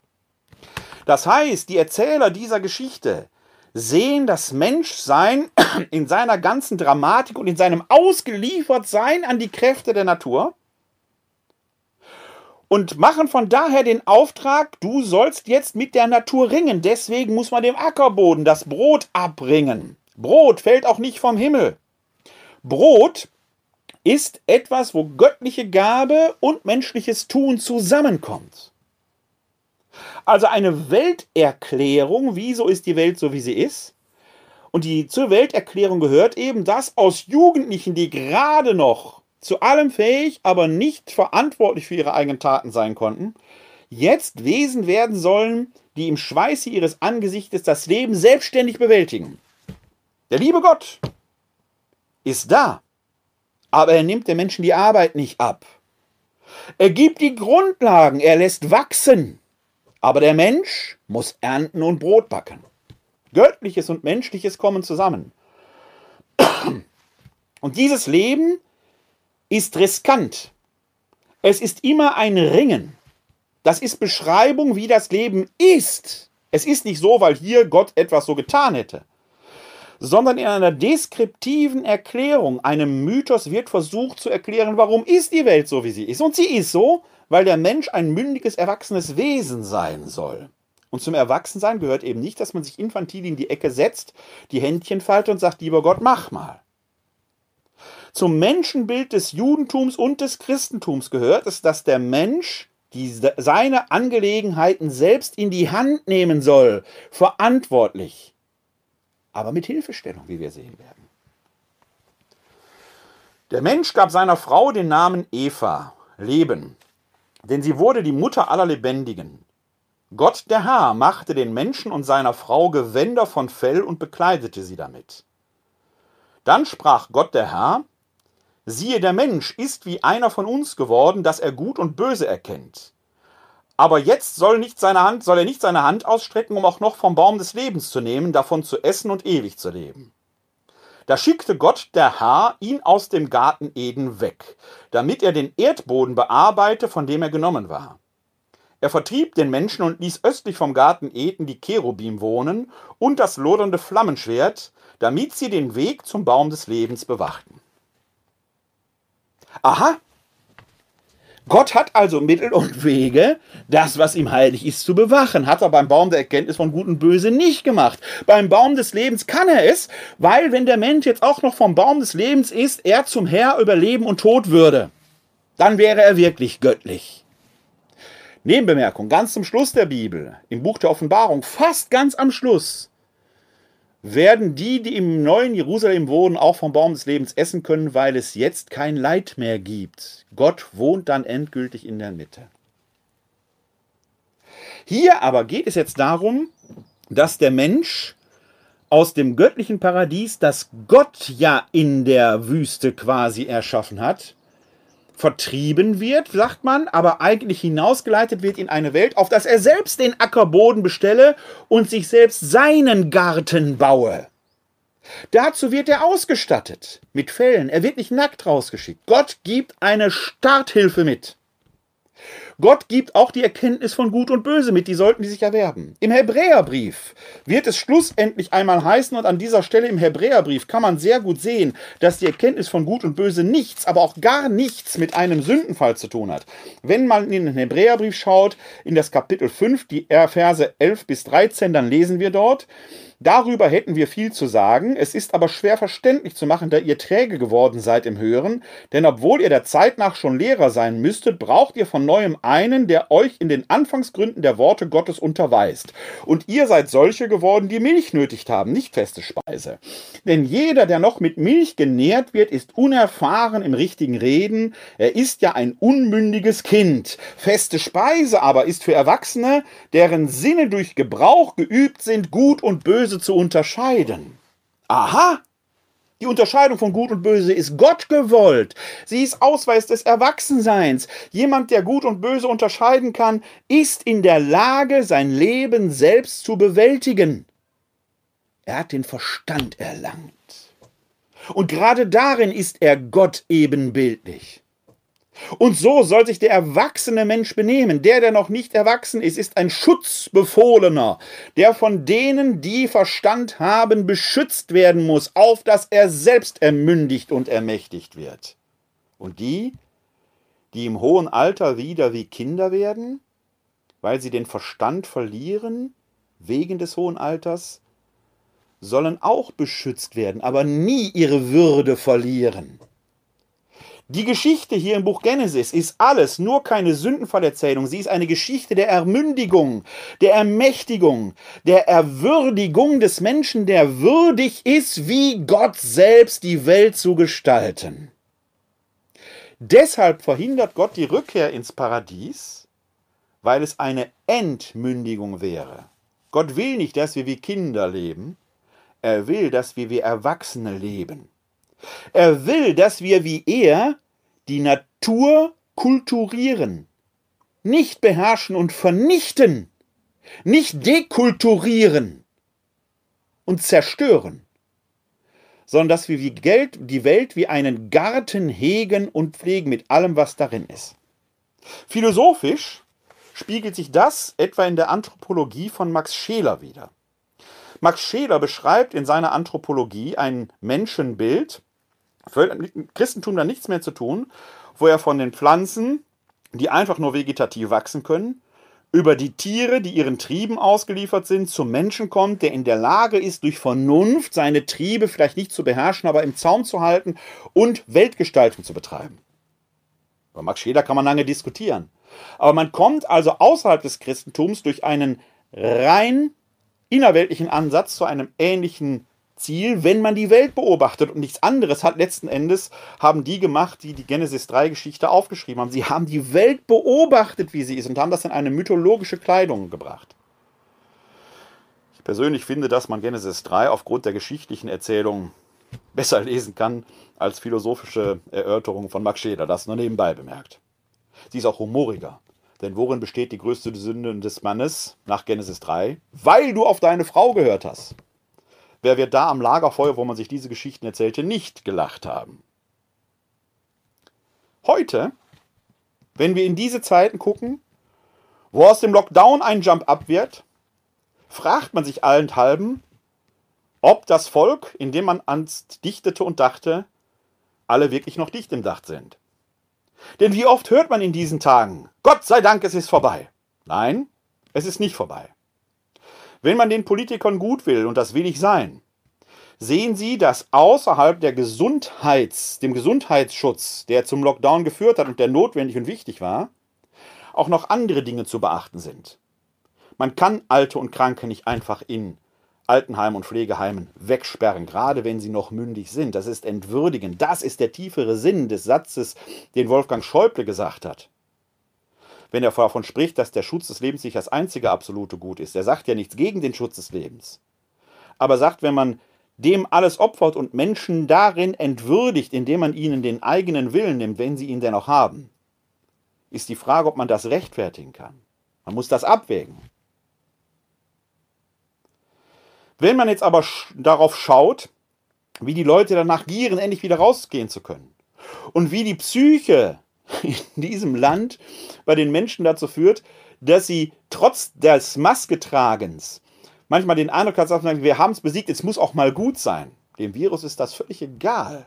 Das heißt, die Erzähler dieser Geschichte sehen das Menschsein in seiner ganzen Dramatik und in seinem Ausgeliefertsein an die Kräfte der Natur und machen von daher den Auftrag, du sollst jetzt mit der Natur ringen. Deswegen muss man dem Ackerboden das Brot abbringen. Brot fällt auch nicht vom Himmel. Brot ist etwas, wo göttliche Gabe und menschliches Tun zusammenkommt. Also eine Welterklärung, wieso ist die Welt so, wie sie ist. Und die zur Welterklärung gehört eben, dass aus Jugendlichen, die gerade noch zu allem fähig, aber nicht verantwortlich für ihre eigenen Taten sein konnten, jetzt Wesen werden sollen, die im Schweiße ihres Angesichtes das Leben selbstständig bewältigen. Der liebe Gott ist da, aber er nimmt den Menschen die Arbeit nicht ab. Er gibt die Grundlagen, er lässt wachsen, aber der Mensch muss ernten und Brot backen. Göttliches und Menschliches kommen zusammen. Und dieses Leben ist riskant. Es ist immer ein Ringen. Das ist Beschreibung, wie das Leben ist. Es ist nicht so, weil hier Gott etwas so getan hätte, sondern in einer deskriptiven Erklärung, einem Mythos wird versucht zu erklären, warum ist die Welt so, wie sie ist. Und sie ist so, weil der Mensch ein mündiges, erwachsenes Wesen sein soll. Und zum Erwachsensein gehört eben nicht, dass man sich infantil in die Ecke setzt, die Händchen faltet und sagt, lieber Gott, mach mal. Zum Menschenbild des Judentums und des Christentums gehört es, dass der Mensch die seine Angelegenheiten selbst in die Hand nehmen soll, verantwortlich, aber mit Hilfestellung, wie wir sehen werden. Der Mensch gab seiner Frau den Namen Eva, Leben, denn sie wurde die Mutter aller Lebendigen. Gott der Herr machte den Menschen und seiner Frau Gewänder von Fell und bekleidete sie damit. Dann sprach Gott der Herr, siehe, der Mensch ist wie einer von uns geworden, dass er Gut und Böse erkennt. Aber jetzt soll, nicht seine Hand, soll er nicht seine Hand ausstrecken, um auch noch vom Baum des Lebens zu nehmen, davon zu essen und ewig zu leben. Da schickte Gott der Herr ihn aus dem Garten Eden weg, damit er den Erdboden bearbeite, von dem er genommen war. Er vertrieb den Menschen und ließ östlich vom Garten Eden die Cherubim wohnen und das lodernde Flammenschwert, damit sie den Weg zum Baum des Lebens bewachten. Aha, Gott hat also Mittel und Wege, das, was ihm heilig ist, zu bewachen. Hat er beim Baum der Erkenntnis von Gut und Böse nicht gemacht. Beim Baum des Lebens kann er es, weil wenn der Mensch jetzt auch noch vom Baum des Lebens ist, er zum Herr über Leben und Tod würde. Dann wäre er wirklich göttlich. Nebenbemerkung, ganz zum Schluss der Bibel, im Buch der Offenbarung, fast ganz am Schluss, werden die, die im neuen Jerusalem wohnen, auch vom Baum des Lebens essen können, weil es jetzt kein Leid mehr gibt. Gott wohnt dann endgültig in der Mitte. Hier aber geht es jetzt darum, dass der Mensch aus dem göttlichen Paradies, das Gott ja in der Wüste quasi erschaffen hat, vertrieben wird, sagt man, aber eigentlich hinausgeleitet wird in eine Welt, auf das er selbst den Ackerboden bestelle und sich selbst seinen Garten baue. Dazu wird er ausgestattet mit Fällen. Er wird nicht nackt rausgeschickt. Gott gibt eine Starthilfe mit. Gott gibt auch die Erkenntnis von Gut und Böse mit, die sollten die sich erwerben. Im Hebräerbrief wird es schlussendlich einmal heißen, und an dieser Stelle im Hebräerbrief kann man sehr gut sehen, dass die Erkenntnis von Gut und Böse nichts, aber auch gar nichts mit einem Sündenfall zu tun hat. Wenn man in den Hebräerbrief schaut, in das Kapitel 5, die Verse 11 bis 13, dann lesen wir dort, Darüber hätten wir viel zu sagen, es ist aber schwer verständlich zu machen, da ihr träge geworden seid im Hören, denn obwohl ihr der Zeit nach schon Lehrer sein müsstet, braucht ihr von neuem einen, der euch in den Anfangsgründen der Worte Gottes unterweist. Und ihr seid solche geworden, die Milch nötigt haben, nicht feste Speise. Denn jeder, der noch mit Milch genährt wird, ist unerfahren im richtigen Reden, er ist ja ein unmündiges Kind. Feste Speise aber ist für Erwachsene, deren Sinne durch Gebrauch geübt sind, gut und böse Böse zu unterscheiden. Aha! Die Unterscheidung von Gut und Böse ist Gott gewollt. Sie ist Ausweis des Erwachsenseins. Jemand, der Gut und Böse unterscheiden kann, ist in der Lage, sein Leben selbst zu bewältigen. Er hat den Verstand erlangt. Und gerade darin ist er Gott ebenbildlich. Und so soll sich der erwachsene Mensch benehmen. Der, der noch nicht erwachsen ist, ist ein Schutzbefohlener, der von denen, die Verstand haben, beschützt werden muss, auf dass er selbst ermündigt und ermächtigt wird. Und die, die im hohen Alter wieder wie Kinder werden, weil sie den Verstand verlieren, wegen des hohen Alters, sollen auch beschützt werden, aber nie ihre Würde verlieren. Die Geschichte hier im Buch Genesis ist alles, nur keine Sündenfallerzählung. Sie ist eine Geschichte der Ermündigung, der Ermächtigung, der Erwürdigung des Menschen, der würdig ist, wie Gott selbst die Welt zu gestalten. Deshalb verhindert Gott die Rückkehr ins Paradies, weil es eine Entmündigung wäre. Gott will nicht, dass wir wie Kinder leben, er will, dass wir wie Erwachsene leben. Er will, dass wir wie er die Natur kulturieren, nicht beherrschen und vernichten, nicht dekulturieren und zerstören, sondern dass wir die Welt wie einen Garten hegen und pflegen mit allem, was darin ist. Philosophisch spiegelt sich das etwa in der Anthropologie von Max Scheler wider. Max Scheler beschreibt in seiner Anthropologie ein Menschenbild, Christentum da nichts mehr zu tun, wo er von den Pflanzen, die einfach nur vegetativ wachsen können, über die Tiere, die ihren Trieben ausgeliefert sind, zum Menschen kommt, der in der Lage ist, durch Vernunft seine Triebe vielleicht nicht zu beherrschen, aber im Zaum zu halten und Weltgestaltung zu betreiben. Über Max Scheler kann man lange diskutieren. Aber man kommt also außerhalb des Christentums durch einen rein innerweltlichen Ansatz zu einem ähnlichen Ziel, wenn man die Welt beobachtet und nichts anderes hat letzten Endes, haben die gemacht, die die Genesis 3 Geschichte aufgeschrieben haben. Sie haben die Welt beobachtet, wie sie ist und haben das in eine mythologische Kleidung gebracht. Ich persönlich finde, dass man Genesis 3 aufgrund der geschichtlichen Erzählung besser lesen kann als philosophische Erörterungen von Max Scheler. Das nur nebenbei bemerkt. Sie ist auch humoriger. Denn worin besteht die größte Sünde des Mannes nach Genesis 3? Weil du auf deine Frau gehört hast. Wer wird da am Lagerfeuer, wo man sich diese Geschichten erzählte, nicht gelacht haben? Heute, wenn wir in diese Zeiten gucken, wo aus dem Lockdown ein Jump-up wird, fragt man sich allenthalben, ob das Volk, in dem man anst dichtete und dachte, alle wirklich noch dicht im Dach sind. Denn wie oft hört man in diesen Tagen, Gott sei Dank, es ist vorbei. Nein, es ist nicht vorbei. Wenn man den Politikern gut will, und das will ich sein, sehen Sie, dass außerhalb der Gesundheits, dem Gesundheitsschutz, der zum Lockdown geführt hat und der notwendig und wichtig war, auch noch andere Dinge zu beachten sind. Man kann Alte und Kranke nicht einfach in Altenheimen und Pflegeheimen wegsperren, gerade wenn sie noch mündig sind. Das ist entwürdigend. Das ist der tiefere Sinn des Satzes, den Wolfgang Schäuble gesagt hat wenn er davon spricht, dass der Schutz des Lebens nicht das einzige absolute Gut ist. Er sagt ja nichts gegen den Schutz des Lebens. Aber sagt, wenn man dem alles opfert und Menschen darin entwürdigt, indem man ihnen den eigenen Willen nimmt, wenn sie ihn denn auch haben, ist die Frage, ob man das rechtfertigen kann. Man muss das abwägen. Wenn man jetzt aber darauf schaut, wie die Leute danach gieren, endlich wieder rausgehen zu können und wie die Psyche in diesem Land bei den Menschen dazu führt, dass sie trotz des Masketragens manchmal den Eindruck haben, wir haben es besiegt, es muss auch mal gut sein. Dem Virus ist das völlig egal,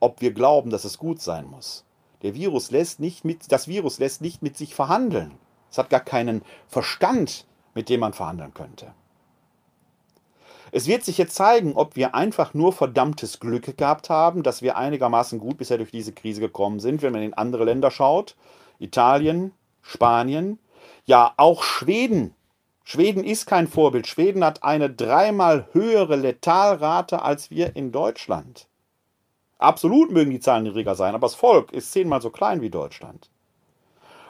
ob wir glauben, dass es gut sein muss. Der Virus lässt nicht mit, das Virus lässt nicht mit sich verhandeln. Es hat gar keinen Verstand, mit dem man verhandeln könnte. Es wird sich jetzt zeigen, ob wir einfach nur verdammtes Glück gehabt haben, dass wir einigermaßen gut bisher durch diese Krise gekommen sind, wenn man in andere Länder schaut. Italien, Spanien, ja auch Schweden. Schweden ist kein Vorbild. Schweden hat eine dreimal höhere Letalrate als wir in Deutschland. Absolut mögen die Zahlen niedriger sein, aber das Volk ist zehnmal so klein wie Deutschland.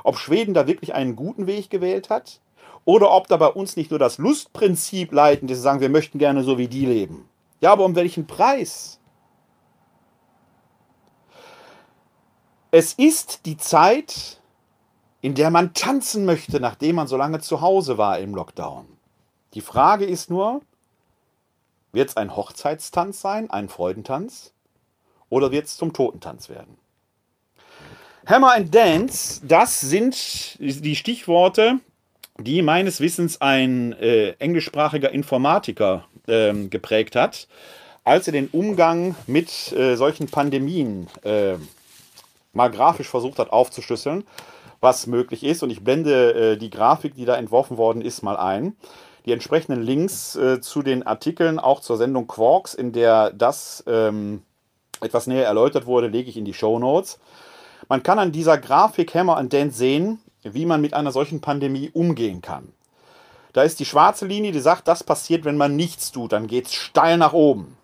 Ob Schweden da wirklich einen guten Weg gewählt hat? Oder ob da bei uns nicht nur das Lustprinzip leitend ist, sagen, wir möchten gerne so wie die leben. Ja, aber um welchen Preis? Es ist die Zeit, in der man tanzen möchte, nachdem man so lange zu Hause war im Lockdown. Die Frage ist nur, wird es ein Hochzeitstanz sein, ein Freudentanz, oder wird es zum Totentanz werden? Hammer and Dance, das sind die Stichworte, die meines Wissens ein äh, englischsprachiger Informatiker äh, geprägt hat, als er den Umgang mit äh, solchen Pandemien äh, mal grafisch versucht hat aufzuschlüsseln, was möglich ist. Und ich blende äh, die Grafik, die da entworfen worden ist, mal ein. die entsprechenden Links äh, zu den Artikeln, auch zur Sendung Quarks, in der das ähm, etwas näher erläutert wurde, lege ich in die Show Notes. Man kann an dieser Grafik Hammer and Dent sehen, wie man mit einer solchen Pandemie umgehen kann. Da ist die schwarze Linie, die sagt, das passiert, wenn man nichts tut. Dann geht es steil nach oben.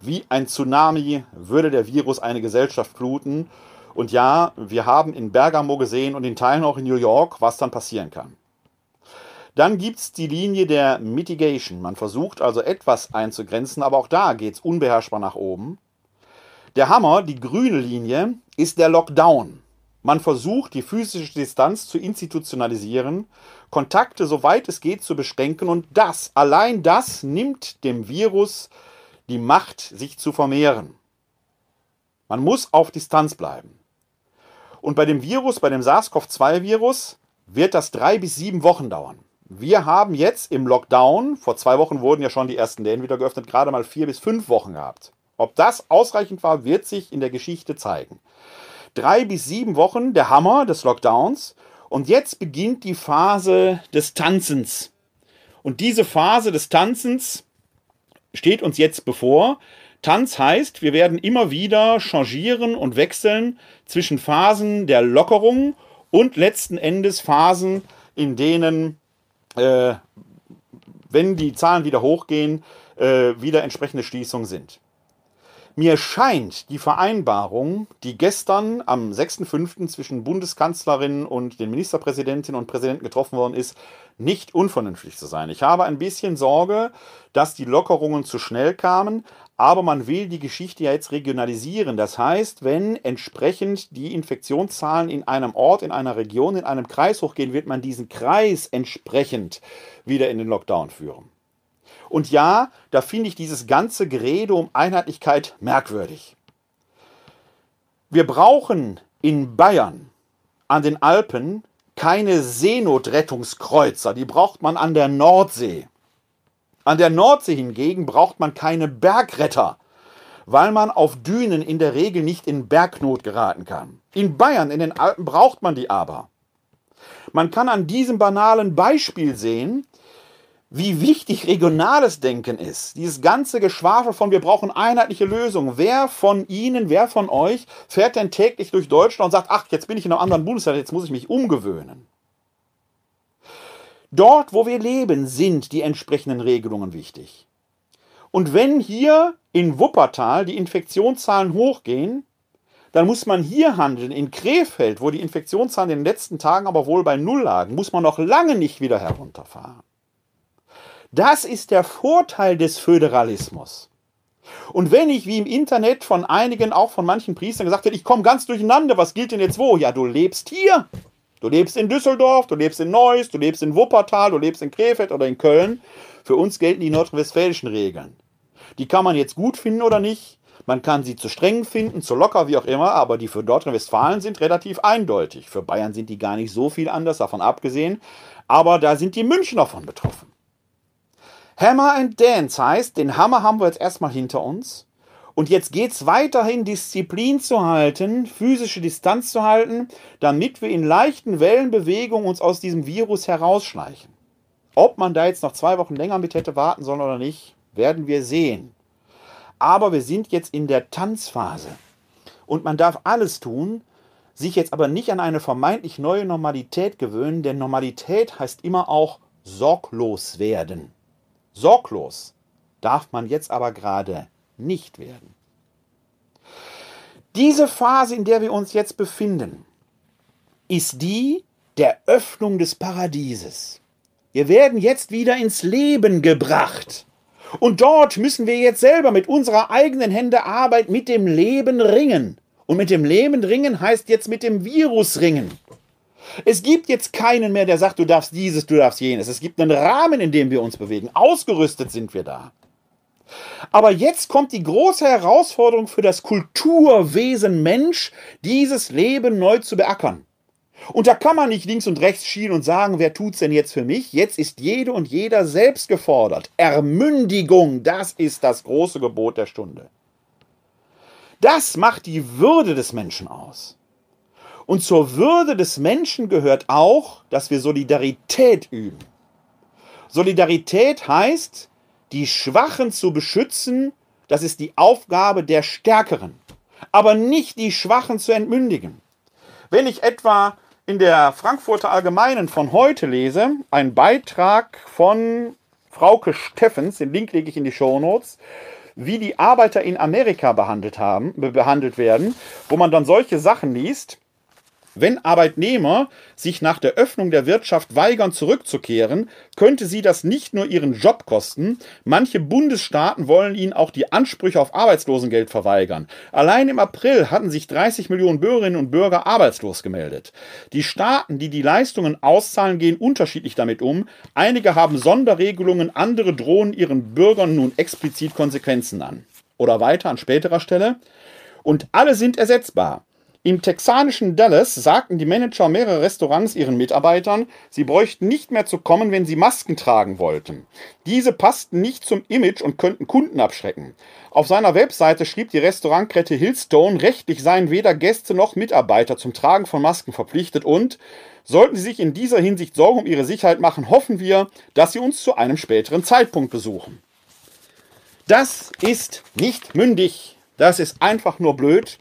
Wie ein Tsunami würde der Virus eine Gesellschaft fluten. Und ja, wir haben in Bergamo gesehen und in Teilen auch in New York, was dann passieren kann. Dann gibt es die Linie der Mitigation. Man versucht also etwas einzugrenzen, aber auch da geht es unbeherrschbar nach oben. Der Hammer, die grüne Linie, ist der Lockdown. Man versucht, die physische Distanz zu institutionalisieren, Kontakte soweit es geht zu beschränken und das, allein das nimmt dem Virus die Macht, sich zu vermehren. Man muss auf Distanz bleiben. Und bei dem Virus, bei dem SARS-CoV-2-Virus, wird das drei bis sieben Wochen dauern. Wir haben jetzt im Lockdown, vor zwei Wochen wurden ja schon die ersten Läden wieder geöffnet, gerade mal vier bis fünf Wochen gehabt. Ob das ausreichend war, wird sich in der Geschichte zeigen. Drei bis sieben Wochen, der Hammer des Lockdowns. Und jetzt beginnt die Phase des Tanzens. Und diese Phase des Tanzens steht uns jetzt bevor. Tanz heißt, wir werden immer wieder changieren und wechseln zwischen Phasen der Lockerung und letzten Endes Phasen, in denen, äh, wenn die Zahlen wieder hochgehen, äh, wieder entsprechende Schließungen sind. Mir scheint die Vereinbarung, die gestern am 6.5. zwischen Bundeskanzlerin und den Ministerpräsidentinnen und Präsidenten getroffen worden ist, nicht unvernünftig zu sein. Ich habe ein bisschen Sorge, dass die Lockerungen zu schnell kamen, aber man will die Geschichte ja jetzt regionalisieren. Das heißt, wenn entsprechend die Infektionszahlen in einem Ort, in einer Region, in einem Kreis hochgehen, wird man diesen Kreis entsprechend wieder in den Lockdown führen. Und ja, da finde ich dieses ganze Gerede um Einheitlichkeit merkwürdig. Wir brauchen in Bayern an den Alpen keine Seenotrettungskreuzer, die braucht man an der Nordsee. An der Nordsee hingegen braucht man keine Bergretter, weil man auf Dünen in der Regel nicht in Bergnot geraten kann. In Bayern, in den Alpen braucht man die aber. Man kann an diesem banalen Beispiel sehen, wie wichtig regionales Denken ist. Dieses ganze Geschwafel von wir brauchen einheitliche Lösungen. Wer von Ihnen, wer von euch fährt denn täglich durch Deutschland und sagt, ach, jetzt bin ich in einem anderen Bundesland, jetzt muss ich mich umgewöhnen. Dort, wo wir leben, sind die entsprechenden Regelungen wichtig. Und wenn hier in Wuppertal die Infektionszahlen hochgehen, dann muss man hier handeln. In Krefeld, wo die Infektionszahlen in den letzten Tagen aber wohl bei Null lagen, muss man noch lange nicht wieder herunterfahren. Das ist der Vorteil des Föderalismus. Und wenn ich, wie im Internet von einigen, auch von manchen Priestern gesagt wird, ich komme ganz durcheinander, was gilt denn jetzt wo? Ja, du lebst hier. Du lebst in Düsseldorf, du lebst in Neuss, du lebst in Wuppertal, du lebst in Krefeld oder in Köln. Für uns gelten die nordrhein-westfälischen Regeln. Die kann man jetzt gut finden oder nicht. Man kann sie zu streng finden, zu locker, wie auch immer, aber die für Nordrhein-Westfalen sind relativ eindeutig. Für Bayern sind die gar nicht so viel anders, davon abgesehen. Aber da sind die Münchner von betroffen. Hammer and Dance heißt, den Hammer haben wir jetzt erstmal hinter uns. Und jetzt geht es weiterhin, Disziplin zu halten, physische Distanz zu halten, damit wir in leichten Wellenbewegungen uns aus diesem Virus herausschleichen. Ob man da jetzt noch zwei Wochen länger mit hätte warten sollen oder nicht, werden wir sehen. Aber wir sind jetzt in der Tanzphase. Und man darf alles tun, sich jetzt aber nicht an eine vermeintlich neue Normalität gewöhnen, denn Normalität heißt immer auch sorglos werden. Sorglos darf man jetzt aber gerade nicht werden. Diese Phase, in der wir uns jetzt befinden, ist die der Öffnung des Paradieses. Wir werden jetzt wieder ins Leben gebracht. Und dort müssen wir jetzt selber mit unserer eigenen Hände Arbeit mit dem Leben ringen. Und mit dem Leben ringen heißt jetzt mit dem Virus ringen. Es gibt jetzt keinen mehr, der sagt, du darfst dieses, du darfst jenes. Es gibt einen Rahmen, in dem wir uns bewegen. Ausgerüstet sind wir da. Aber jetzt kommt die große Herausforderung für das Kulturwesen Mensch, dieses Leben neu zu beackern. Und da kann man nicht links und rechts schielen und sagen, wer tut's denn jetzt für mich? Jetzt ist jede und jeder selbst gefordert. Ermündigung, das ist das große Gebot der Stunde. Das macht die Würde des Menschen aus. Und zur Würde des Menschen gehört auch, dass wir Solidarität üben. Solidarität heißt, die Schwachen zu beschützen, das ist die Aufgabe der Stärkeren, aber nicht die Schwachen zu entmündigen. Wenn ich etwa in der Frankfurter Allgemeinen von heute lese, einen Beitrag von Frauke Steffens, den Link lege ich in die Show Notes, wie die Arbeiter in Amerika behandelt, haben, behandelt werden, wo man dann solche Sachen liest. Wenn Arbeitnehmer sich nach der Öffnung der Wirtschaft weigern, zurückzukehren, könnte sie das nicht nur ihren Job kosten, manche Bundesstaaten wollen ihnen auch die Ansprüche auf Arbeitslosengeld verweigern. Allein im April hatten sich 30 Millionen Bürgerinnen und Bürger arbeitslos gemeldet. Die Staaten, die die Leistungen auszahlen, gehen unterschiedlich damit um. Einige haben Sonderregelungen, andere drohen ihren Bürgern nun explizit Konsequenzen an. Oder weiter an späterer Stelle. Und alle sind ersetzbar. Im texanischen Dallas sagten die Manager mehrerer Restaurants ihren Mitarbeitern, sie bräuchten nicht mehr zu kommen, wenn sie Masken tragen wollten. Diese passten nicht zum Image und könnten Kunden abschrecken. Auf seiner Webseite schrieb die Restaurantkette Hillstone, rechtlich seien weder Gäste noch Mitarbeiter zum Tragen von Masken verpflichtet und sollten sie sich in dieser Hinsicht Sorgen um ihre Sicherheit machen, hoffen wir, dass sie uns zu einem späteren Zeitpunkt besuchen. Das ist nicht mündig. Das ist einfach nur blöd.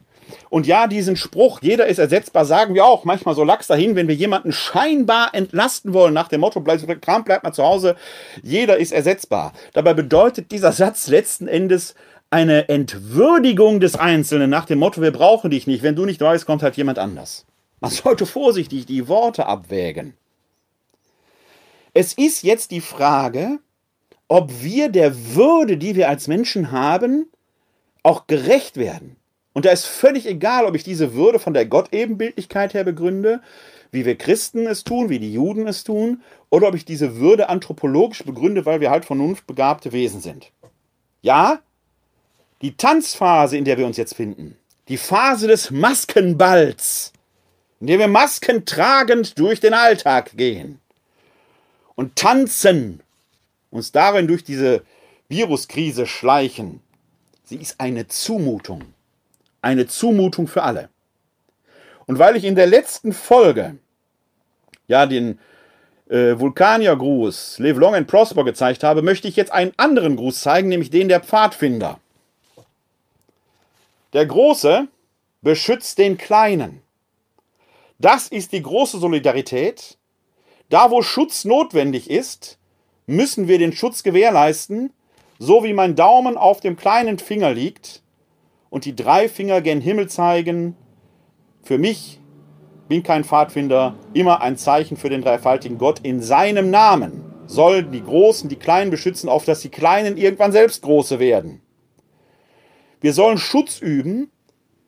Und ja, diesen Spruch, jeder ist ersetzbar, sagen wir auch manchmal so lax dahin, wenn wir jemanden scheinbar entlasten wollen, nach dem Motto, bleib, Kram bleibt mal zu Hause, jeder ist ersetzbar. Dabei bedeutet dieser Satz letzten Endes eine Entwürdigung des Einzelnen nach dem Motto, wir brauchen dich nicht, wenn du nicht weißt, kommt halt jemand anders. Man sollte vorsichtig die Worte abwägen. Es ist jetzt die Frage, ob wir der Würde, die wir als Menschen haben, auch gerecht werden. Und da ist völlig egal, ob ich diese Würde von der Gottebenbildlichkeit her begründe, wie wir Christen es tun, wie die Juden es tun, oder ob ich diese Würde anthropologisch begründe, weil wir halt vernunftbegabte Wesen sind. Ja, die Tanzphase, in der wir uns jetzt finden, die Phase des Maskenballs, in der wir Masken tragend durch den Alltag gehen und tanzen, uns darin durch diese Viruskrise schleichen, sie ist eine Zumutung eine Zumutung für alle. Und weil ich in der letzten Folge ja den äh, Vulkaniergruß Live Long and Prosper gezeigt habe, möchte ich jetzt einen anderen Gruß zeigen, nämlich den der Pfadfinder. Der Große beschützt den Kleinen. Das ist die große Solidarität. Da, wo Schutz notwendig ist, müssen wir den Schutz gewährleisten, so wie mein Daumen auf dem kleinen Finger liegt, und die drei Finger gen Himmel zeigen. Für mich bin kein Pfadfinder, immer ein Zeichen für den dreifaltigen Gott. In seinem Namen sollen die Großen die Kleinen beschützen, auf dass die Kleinen irgendwann selbst Große werden. Wir sollen Schutz üben,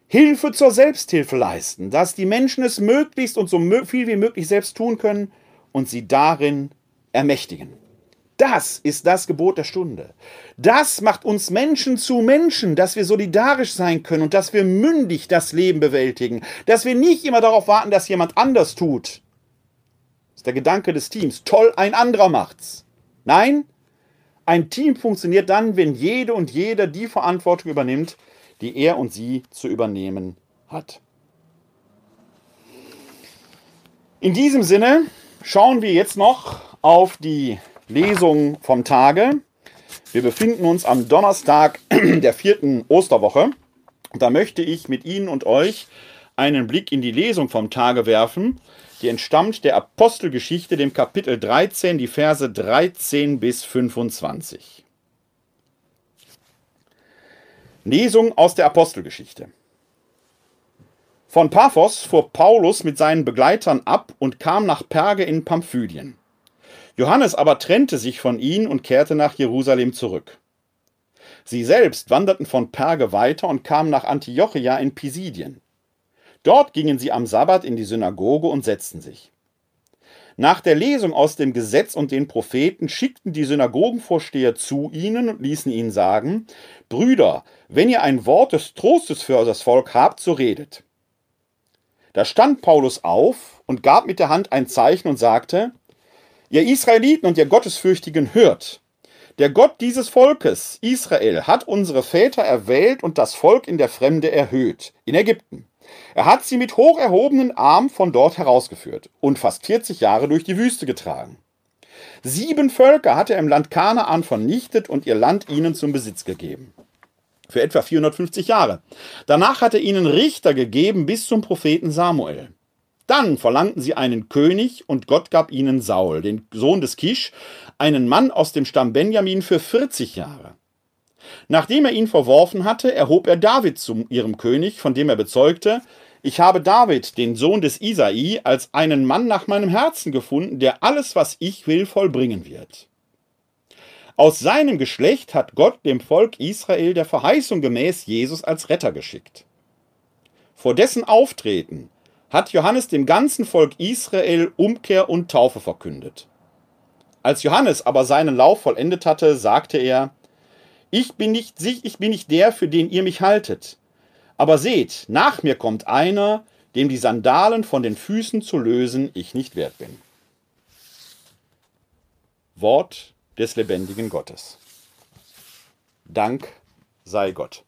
Hilfe zur Selbsthilfe leisten, dass die Menschen es möglichst und so viel wie möglich selbst tun können und sie darin ermächtigen. Das ist das Gebot der Stunde. Das macht uns Menschen zu Menschen, dass wir solidarisch sein können und dass wir mündig das Leben bewältigen, dass wir nicht immer darauf warten, dass jemand anders tut. Das ist der Gedanke des Teams. Toll, ein anderer macht's. Nein, ein Team funktioniert dann, wenn jede und jeder die Verantwortung übernimmt, die er und sie zu übernehmen hat. In diesem Sinne schauen wir jetzt noch auf die Lesung vom Tage. Wir befinden uns am Donnerstag [CLEARS THROAT] der vierten Osterwoche. Da möchte ich mit Ihnen und euch einen Blick in die Lesung vom Tage werfen. Die entstammt der Apostelgeschichte, dem Kapitel 13, die Verse 13 bis 25. Lesung aus der Apostelgeschichte. Von Paphos fuhr Paulus mit seinen Begleitern ab und kam nach Perge in Pamphylien. Johannes aber trennte sich von ihnen und kehrte nach Jerusalem zurück. Sie selbst wanderten von Perge weiter und kamen nach Antiochia in Pisidien. Dort gingen sie am Sabbat in die Synagoge und setzten sich. Nach der Lesung aus dem Gesetz und den Propheten schickten die Synagogenvorsteher zu ihnen und ließen ihnen sagen, Brüder, wenn ihr ein Wort des Trostes für das Volk habt, so redet. Da stand Paulus auf und gab mit der Hand ein Zeichen und sagte, Ihr Israeliten und ihr Gottesfürchtigen hört. Der Gott dieses Volkes, Israel, hat unsere Väter erwählt und das Volk in der Fremde erhöht, in Ägypten. Er hat sie mit hoch erhobenen Armen von dort herausgeführt und fast 40 Jahre durch die Wüste getragen. Sieben Völker hat er im Land Kanaan vernichtet und ihr Land ihnen zum Besitz gegeben. Für etwa 450 Jahre. Danach hat er ihnen Richter gegeben bis zum Propheten Samuel. Dann verlangten sie einen König und Gott gab ihnen Saul, den Sohn des Kisch, einen Mann aus dem Stamm Benjamin für 40 Jahre. Nachdem er ihn verworfen hatte, erhob er David zu ihrem König, von dem er bezeugte, ich habe David, den Sohn des Isai, als einen Mann nach meinem Herzen gefunden, der alles, was ich will, vollbringen wird. Aus seinem Geschlecht hat Gott dem Volk Israel der Verheißung gemäß Jesus als Retter geschickt. Vor dessen Auftreten hat Johannes dem ganzen Volk Israel Umkehr und Taufe verkündet. Als Johannes aber seinen Lauf vollendet hatte, sagte er, ich bin nicht, ich bin nicht der, für den ihr mich haltet. Aber seht, nach mir kommt einer, dem die Sandalen von den Füßen zu lösen ich nicht wert bin. Wort des lebendigen Gottes. Dank sei Gott.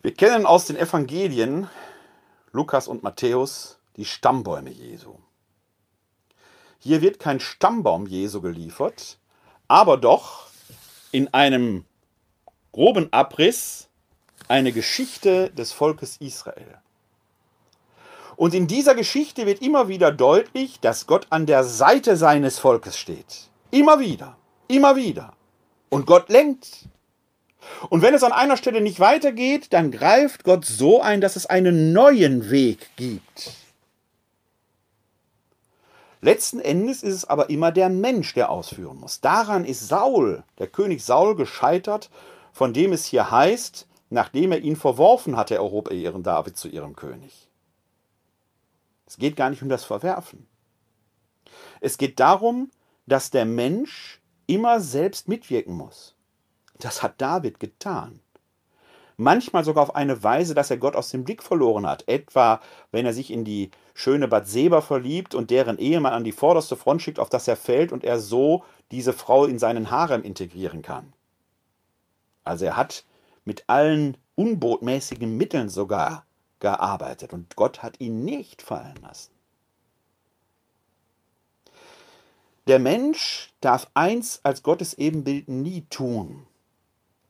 Wir kennen aus den Evangelien Lukas und Matthäus die Stammbäume Jesu. Hier wird kein Stammbaum Jesu geliefert, aber doch in einem groben Abriss eine Geschichte des Volkes Israel. Und in dieser Geschichte wird immer wieder deutlich, dass Gott an der Seite seines Volkes steht. Immer wieder, immer wieder. Und Gott lenkt und wenn es an einer Stelle nicht weitergeht, dann greift Gott so ein, dass es einen neuen Weg gibt. Letzten Endes ist es aber immer der Mensch, der ausführen muss. Daran ist Saul, der König Saul, gescheitert, von dem es hier heißt, nachdem er ihn verworfen hatte, erhob er ihren David zu ihrem König. Es geht gar nicht um das Verwerfen. Es geht darum, dass der Mensch immer selbst mitwirken muss. Das hat David getan. Manchmal sogar auf eine Weise, dass er Gott aus dem Blick verloren hat. Etwa, wenn er sich in die schöne Bathseba verliebt und deren Ehemann an die vorderste Front schickt, auf das er fällt und er so diese Frau in seinen Harem integrieren kann. Also er hat mit allen unbotmäßigen Mitteln sogar gearbeitet und Gott hat ihn nicht fallen lassen. Der Mensch darf eins als Gottes Ebenbild nie tun.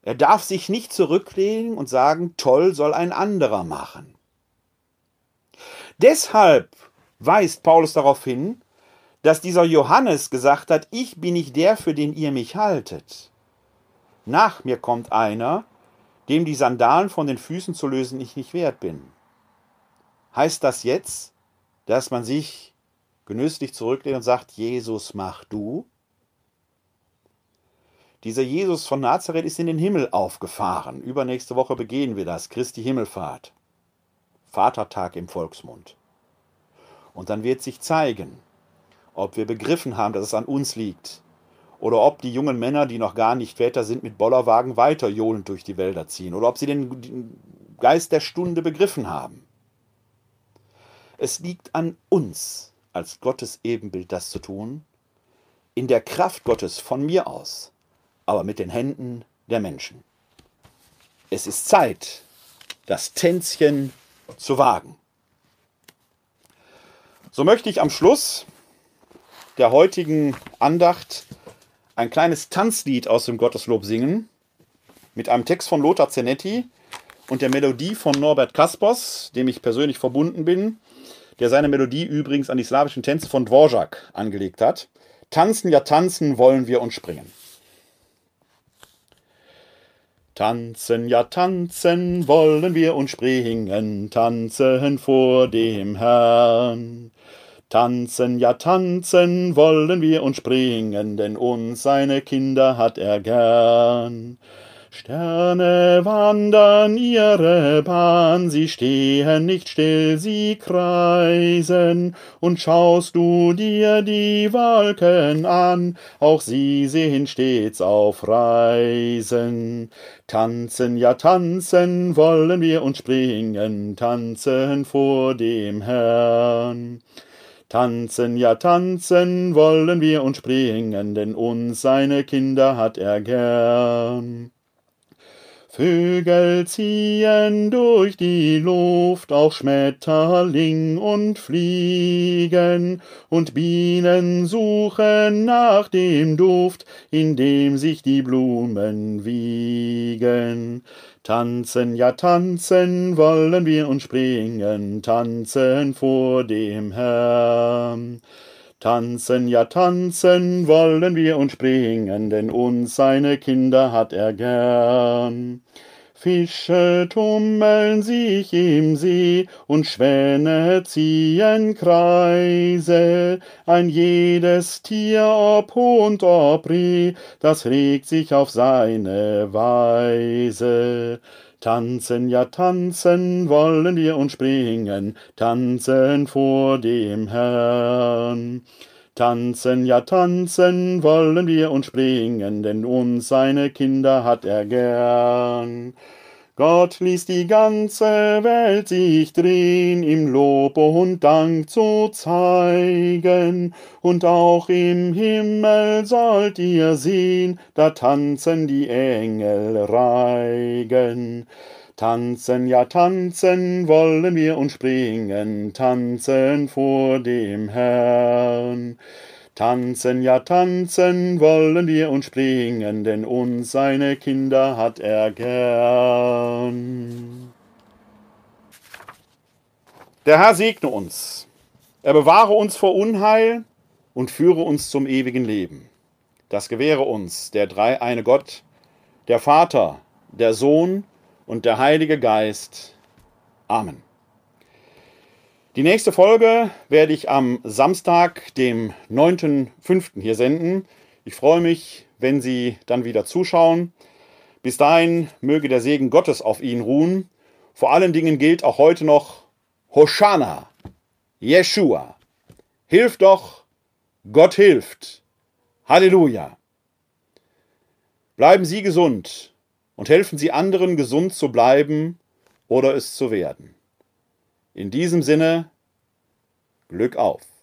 Er darf sich nicht zurücklehnen und sagen, toll soll ein anderer machen. Deshalb weist Paulus darauf hin, dass dieser Johannes gesagt hat, ich bin nicht der, für den ihr mich haltet. Nach mir kommt einer, dem die Sandalen von den Füßen zu lösen ich nicht wert bin. Heißt das jetzt, dass man sich genüsslich zurücklehnt und sagt, Jesus, mach du? Dieser Jesus von Nazareth ist in den Himmel aufgefahren. Übernächste Woche begehen wir das, Christi Himmelfahrt. Vatertag im Volksmund. Und dann wird sich zeigen, ob wir begriffen haben, dass es an uns liegt, oder ob die jungen Männer, die noch gar nicht Väter sind, mit Bollerwagen weiter johlend durch die Wälder ziehen, oder ob sie den Geist der Stunde begriffen haben. Es liegt an uns, als Gottes Ebenbild das zu tun, in der Kraft Gottes von mir aus aber mit den Händen der Menschen. Es ist Zeit, das Tänzchen zu wagen. So möchte ich am Schluss der heutigen Andacht ein kleines Tanzlied aus dem Gotteslob singen, mit einem Text von Lothar Zenetti und der Melodie von Norbert Kaspers, dem ich persönlich verbunden bin, der seine Melodie übrigens an die slawischen Tänze von Dvorak angelegt hat. Tanzen, ja tanzen wollen wir und springen. Tanzen, ja tanzen wollen wir und springen, tanzen vor dem Herrn. Tanzen, ja tanzen wollen wir und springen, denn uns seine Kinder hat er gern. Sterne wandern ihre Bahn, sie stehen nicht still, sie kreisen, und schaust du dir die Wolken an, auch sie sehen stets auf Reisen. Tanzen, ja tanzen wollen wir und springen, tanzen vor dem Herrn. Tanzen, ja tanzen wollen wir und springen, denn uns seine Kinder hat er gern. Vögel ziehen durch die Luft, auch Schmetterling und Fliegen, und Bienen suchen nach dem Duft, in dem sich die Blumen wiegen. Tanzen, ja tanzen wollen wir und springen, tanzen vor dem Herrn. Tanzen, ja tanzen wollen wir und springen, denn uns seine Kinder hat er gern. Fische tummeln sich im See und Schwäne ziehen Kreise, ein jedes Tier, ob Hund, ob Reh, das regt sich auf seine Weise. Tanzen, ja tanzen wollen wir und springen, tanzen vor dem Herrn. Tanzen, ja tanzen wollen wir und springen, denn uns seine Kinder hat er gern. Gott ließ die ganze Welt sich drehen, ihm Lob und Dank zu zeigen. Und auch im Himmel sollt ihr sehen, da tanzen die Engel Reigen. Tanzen, ja tanzen wollen wir und springen, tanzen vor dem Herrn. Tanzen, ja tanzen wollen wir und springen, denn uns seine Kinder hat er gern. Der Herr segne uns. Er bewahre uns vor Unheil und führe uns zum ewigen Leben. Das gewähre uns der dreieine Gott, der Vater, der Sohn und der Heilige Geist. Amen. Die nächste Folge werde ich am Samstag, dem 9.5. hier senden. Ich freue mich, wenn Sie dann wieder zuschauen. Bis dahin möge der Segen Gottes auf Ihnen ruhen. Vor allen Dingen gilt auch heute noch Hoshana, Yeshua. Hilf doch, Gott hilft. Halleluja. Bleiben Sie gesund und helfen Sie anderen, gesund zu bleiben oder es zu werden. In diesem Sinne, Glück auf!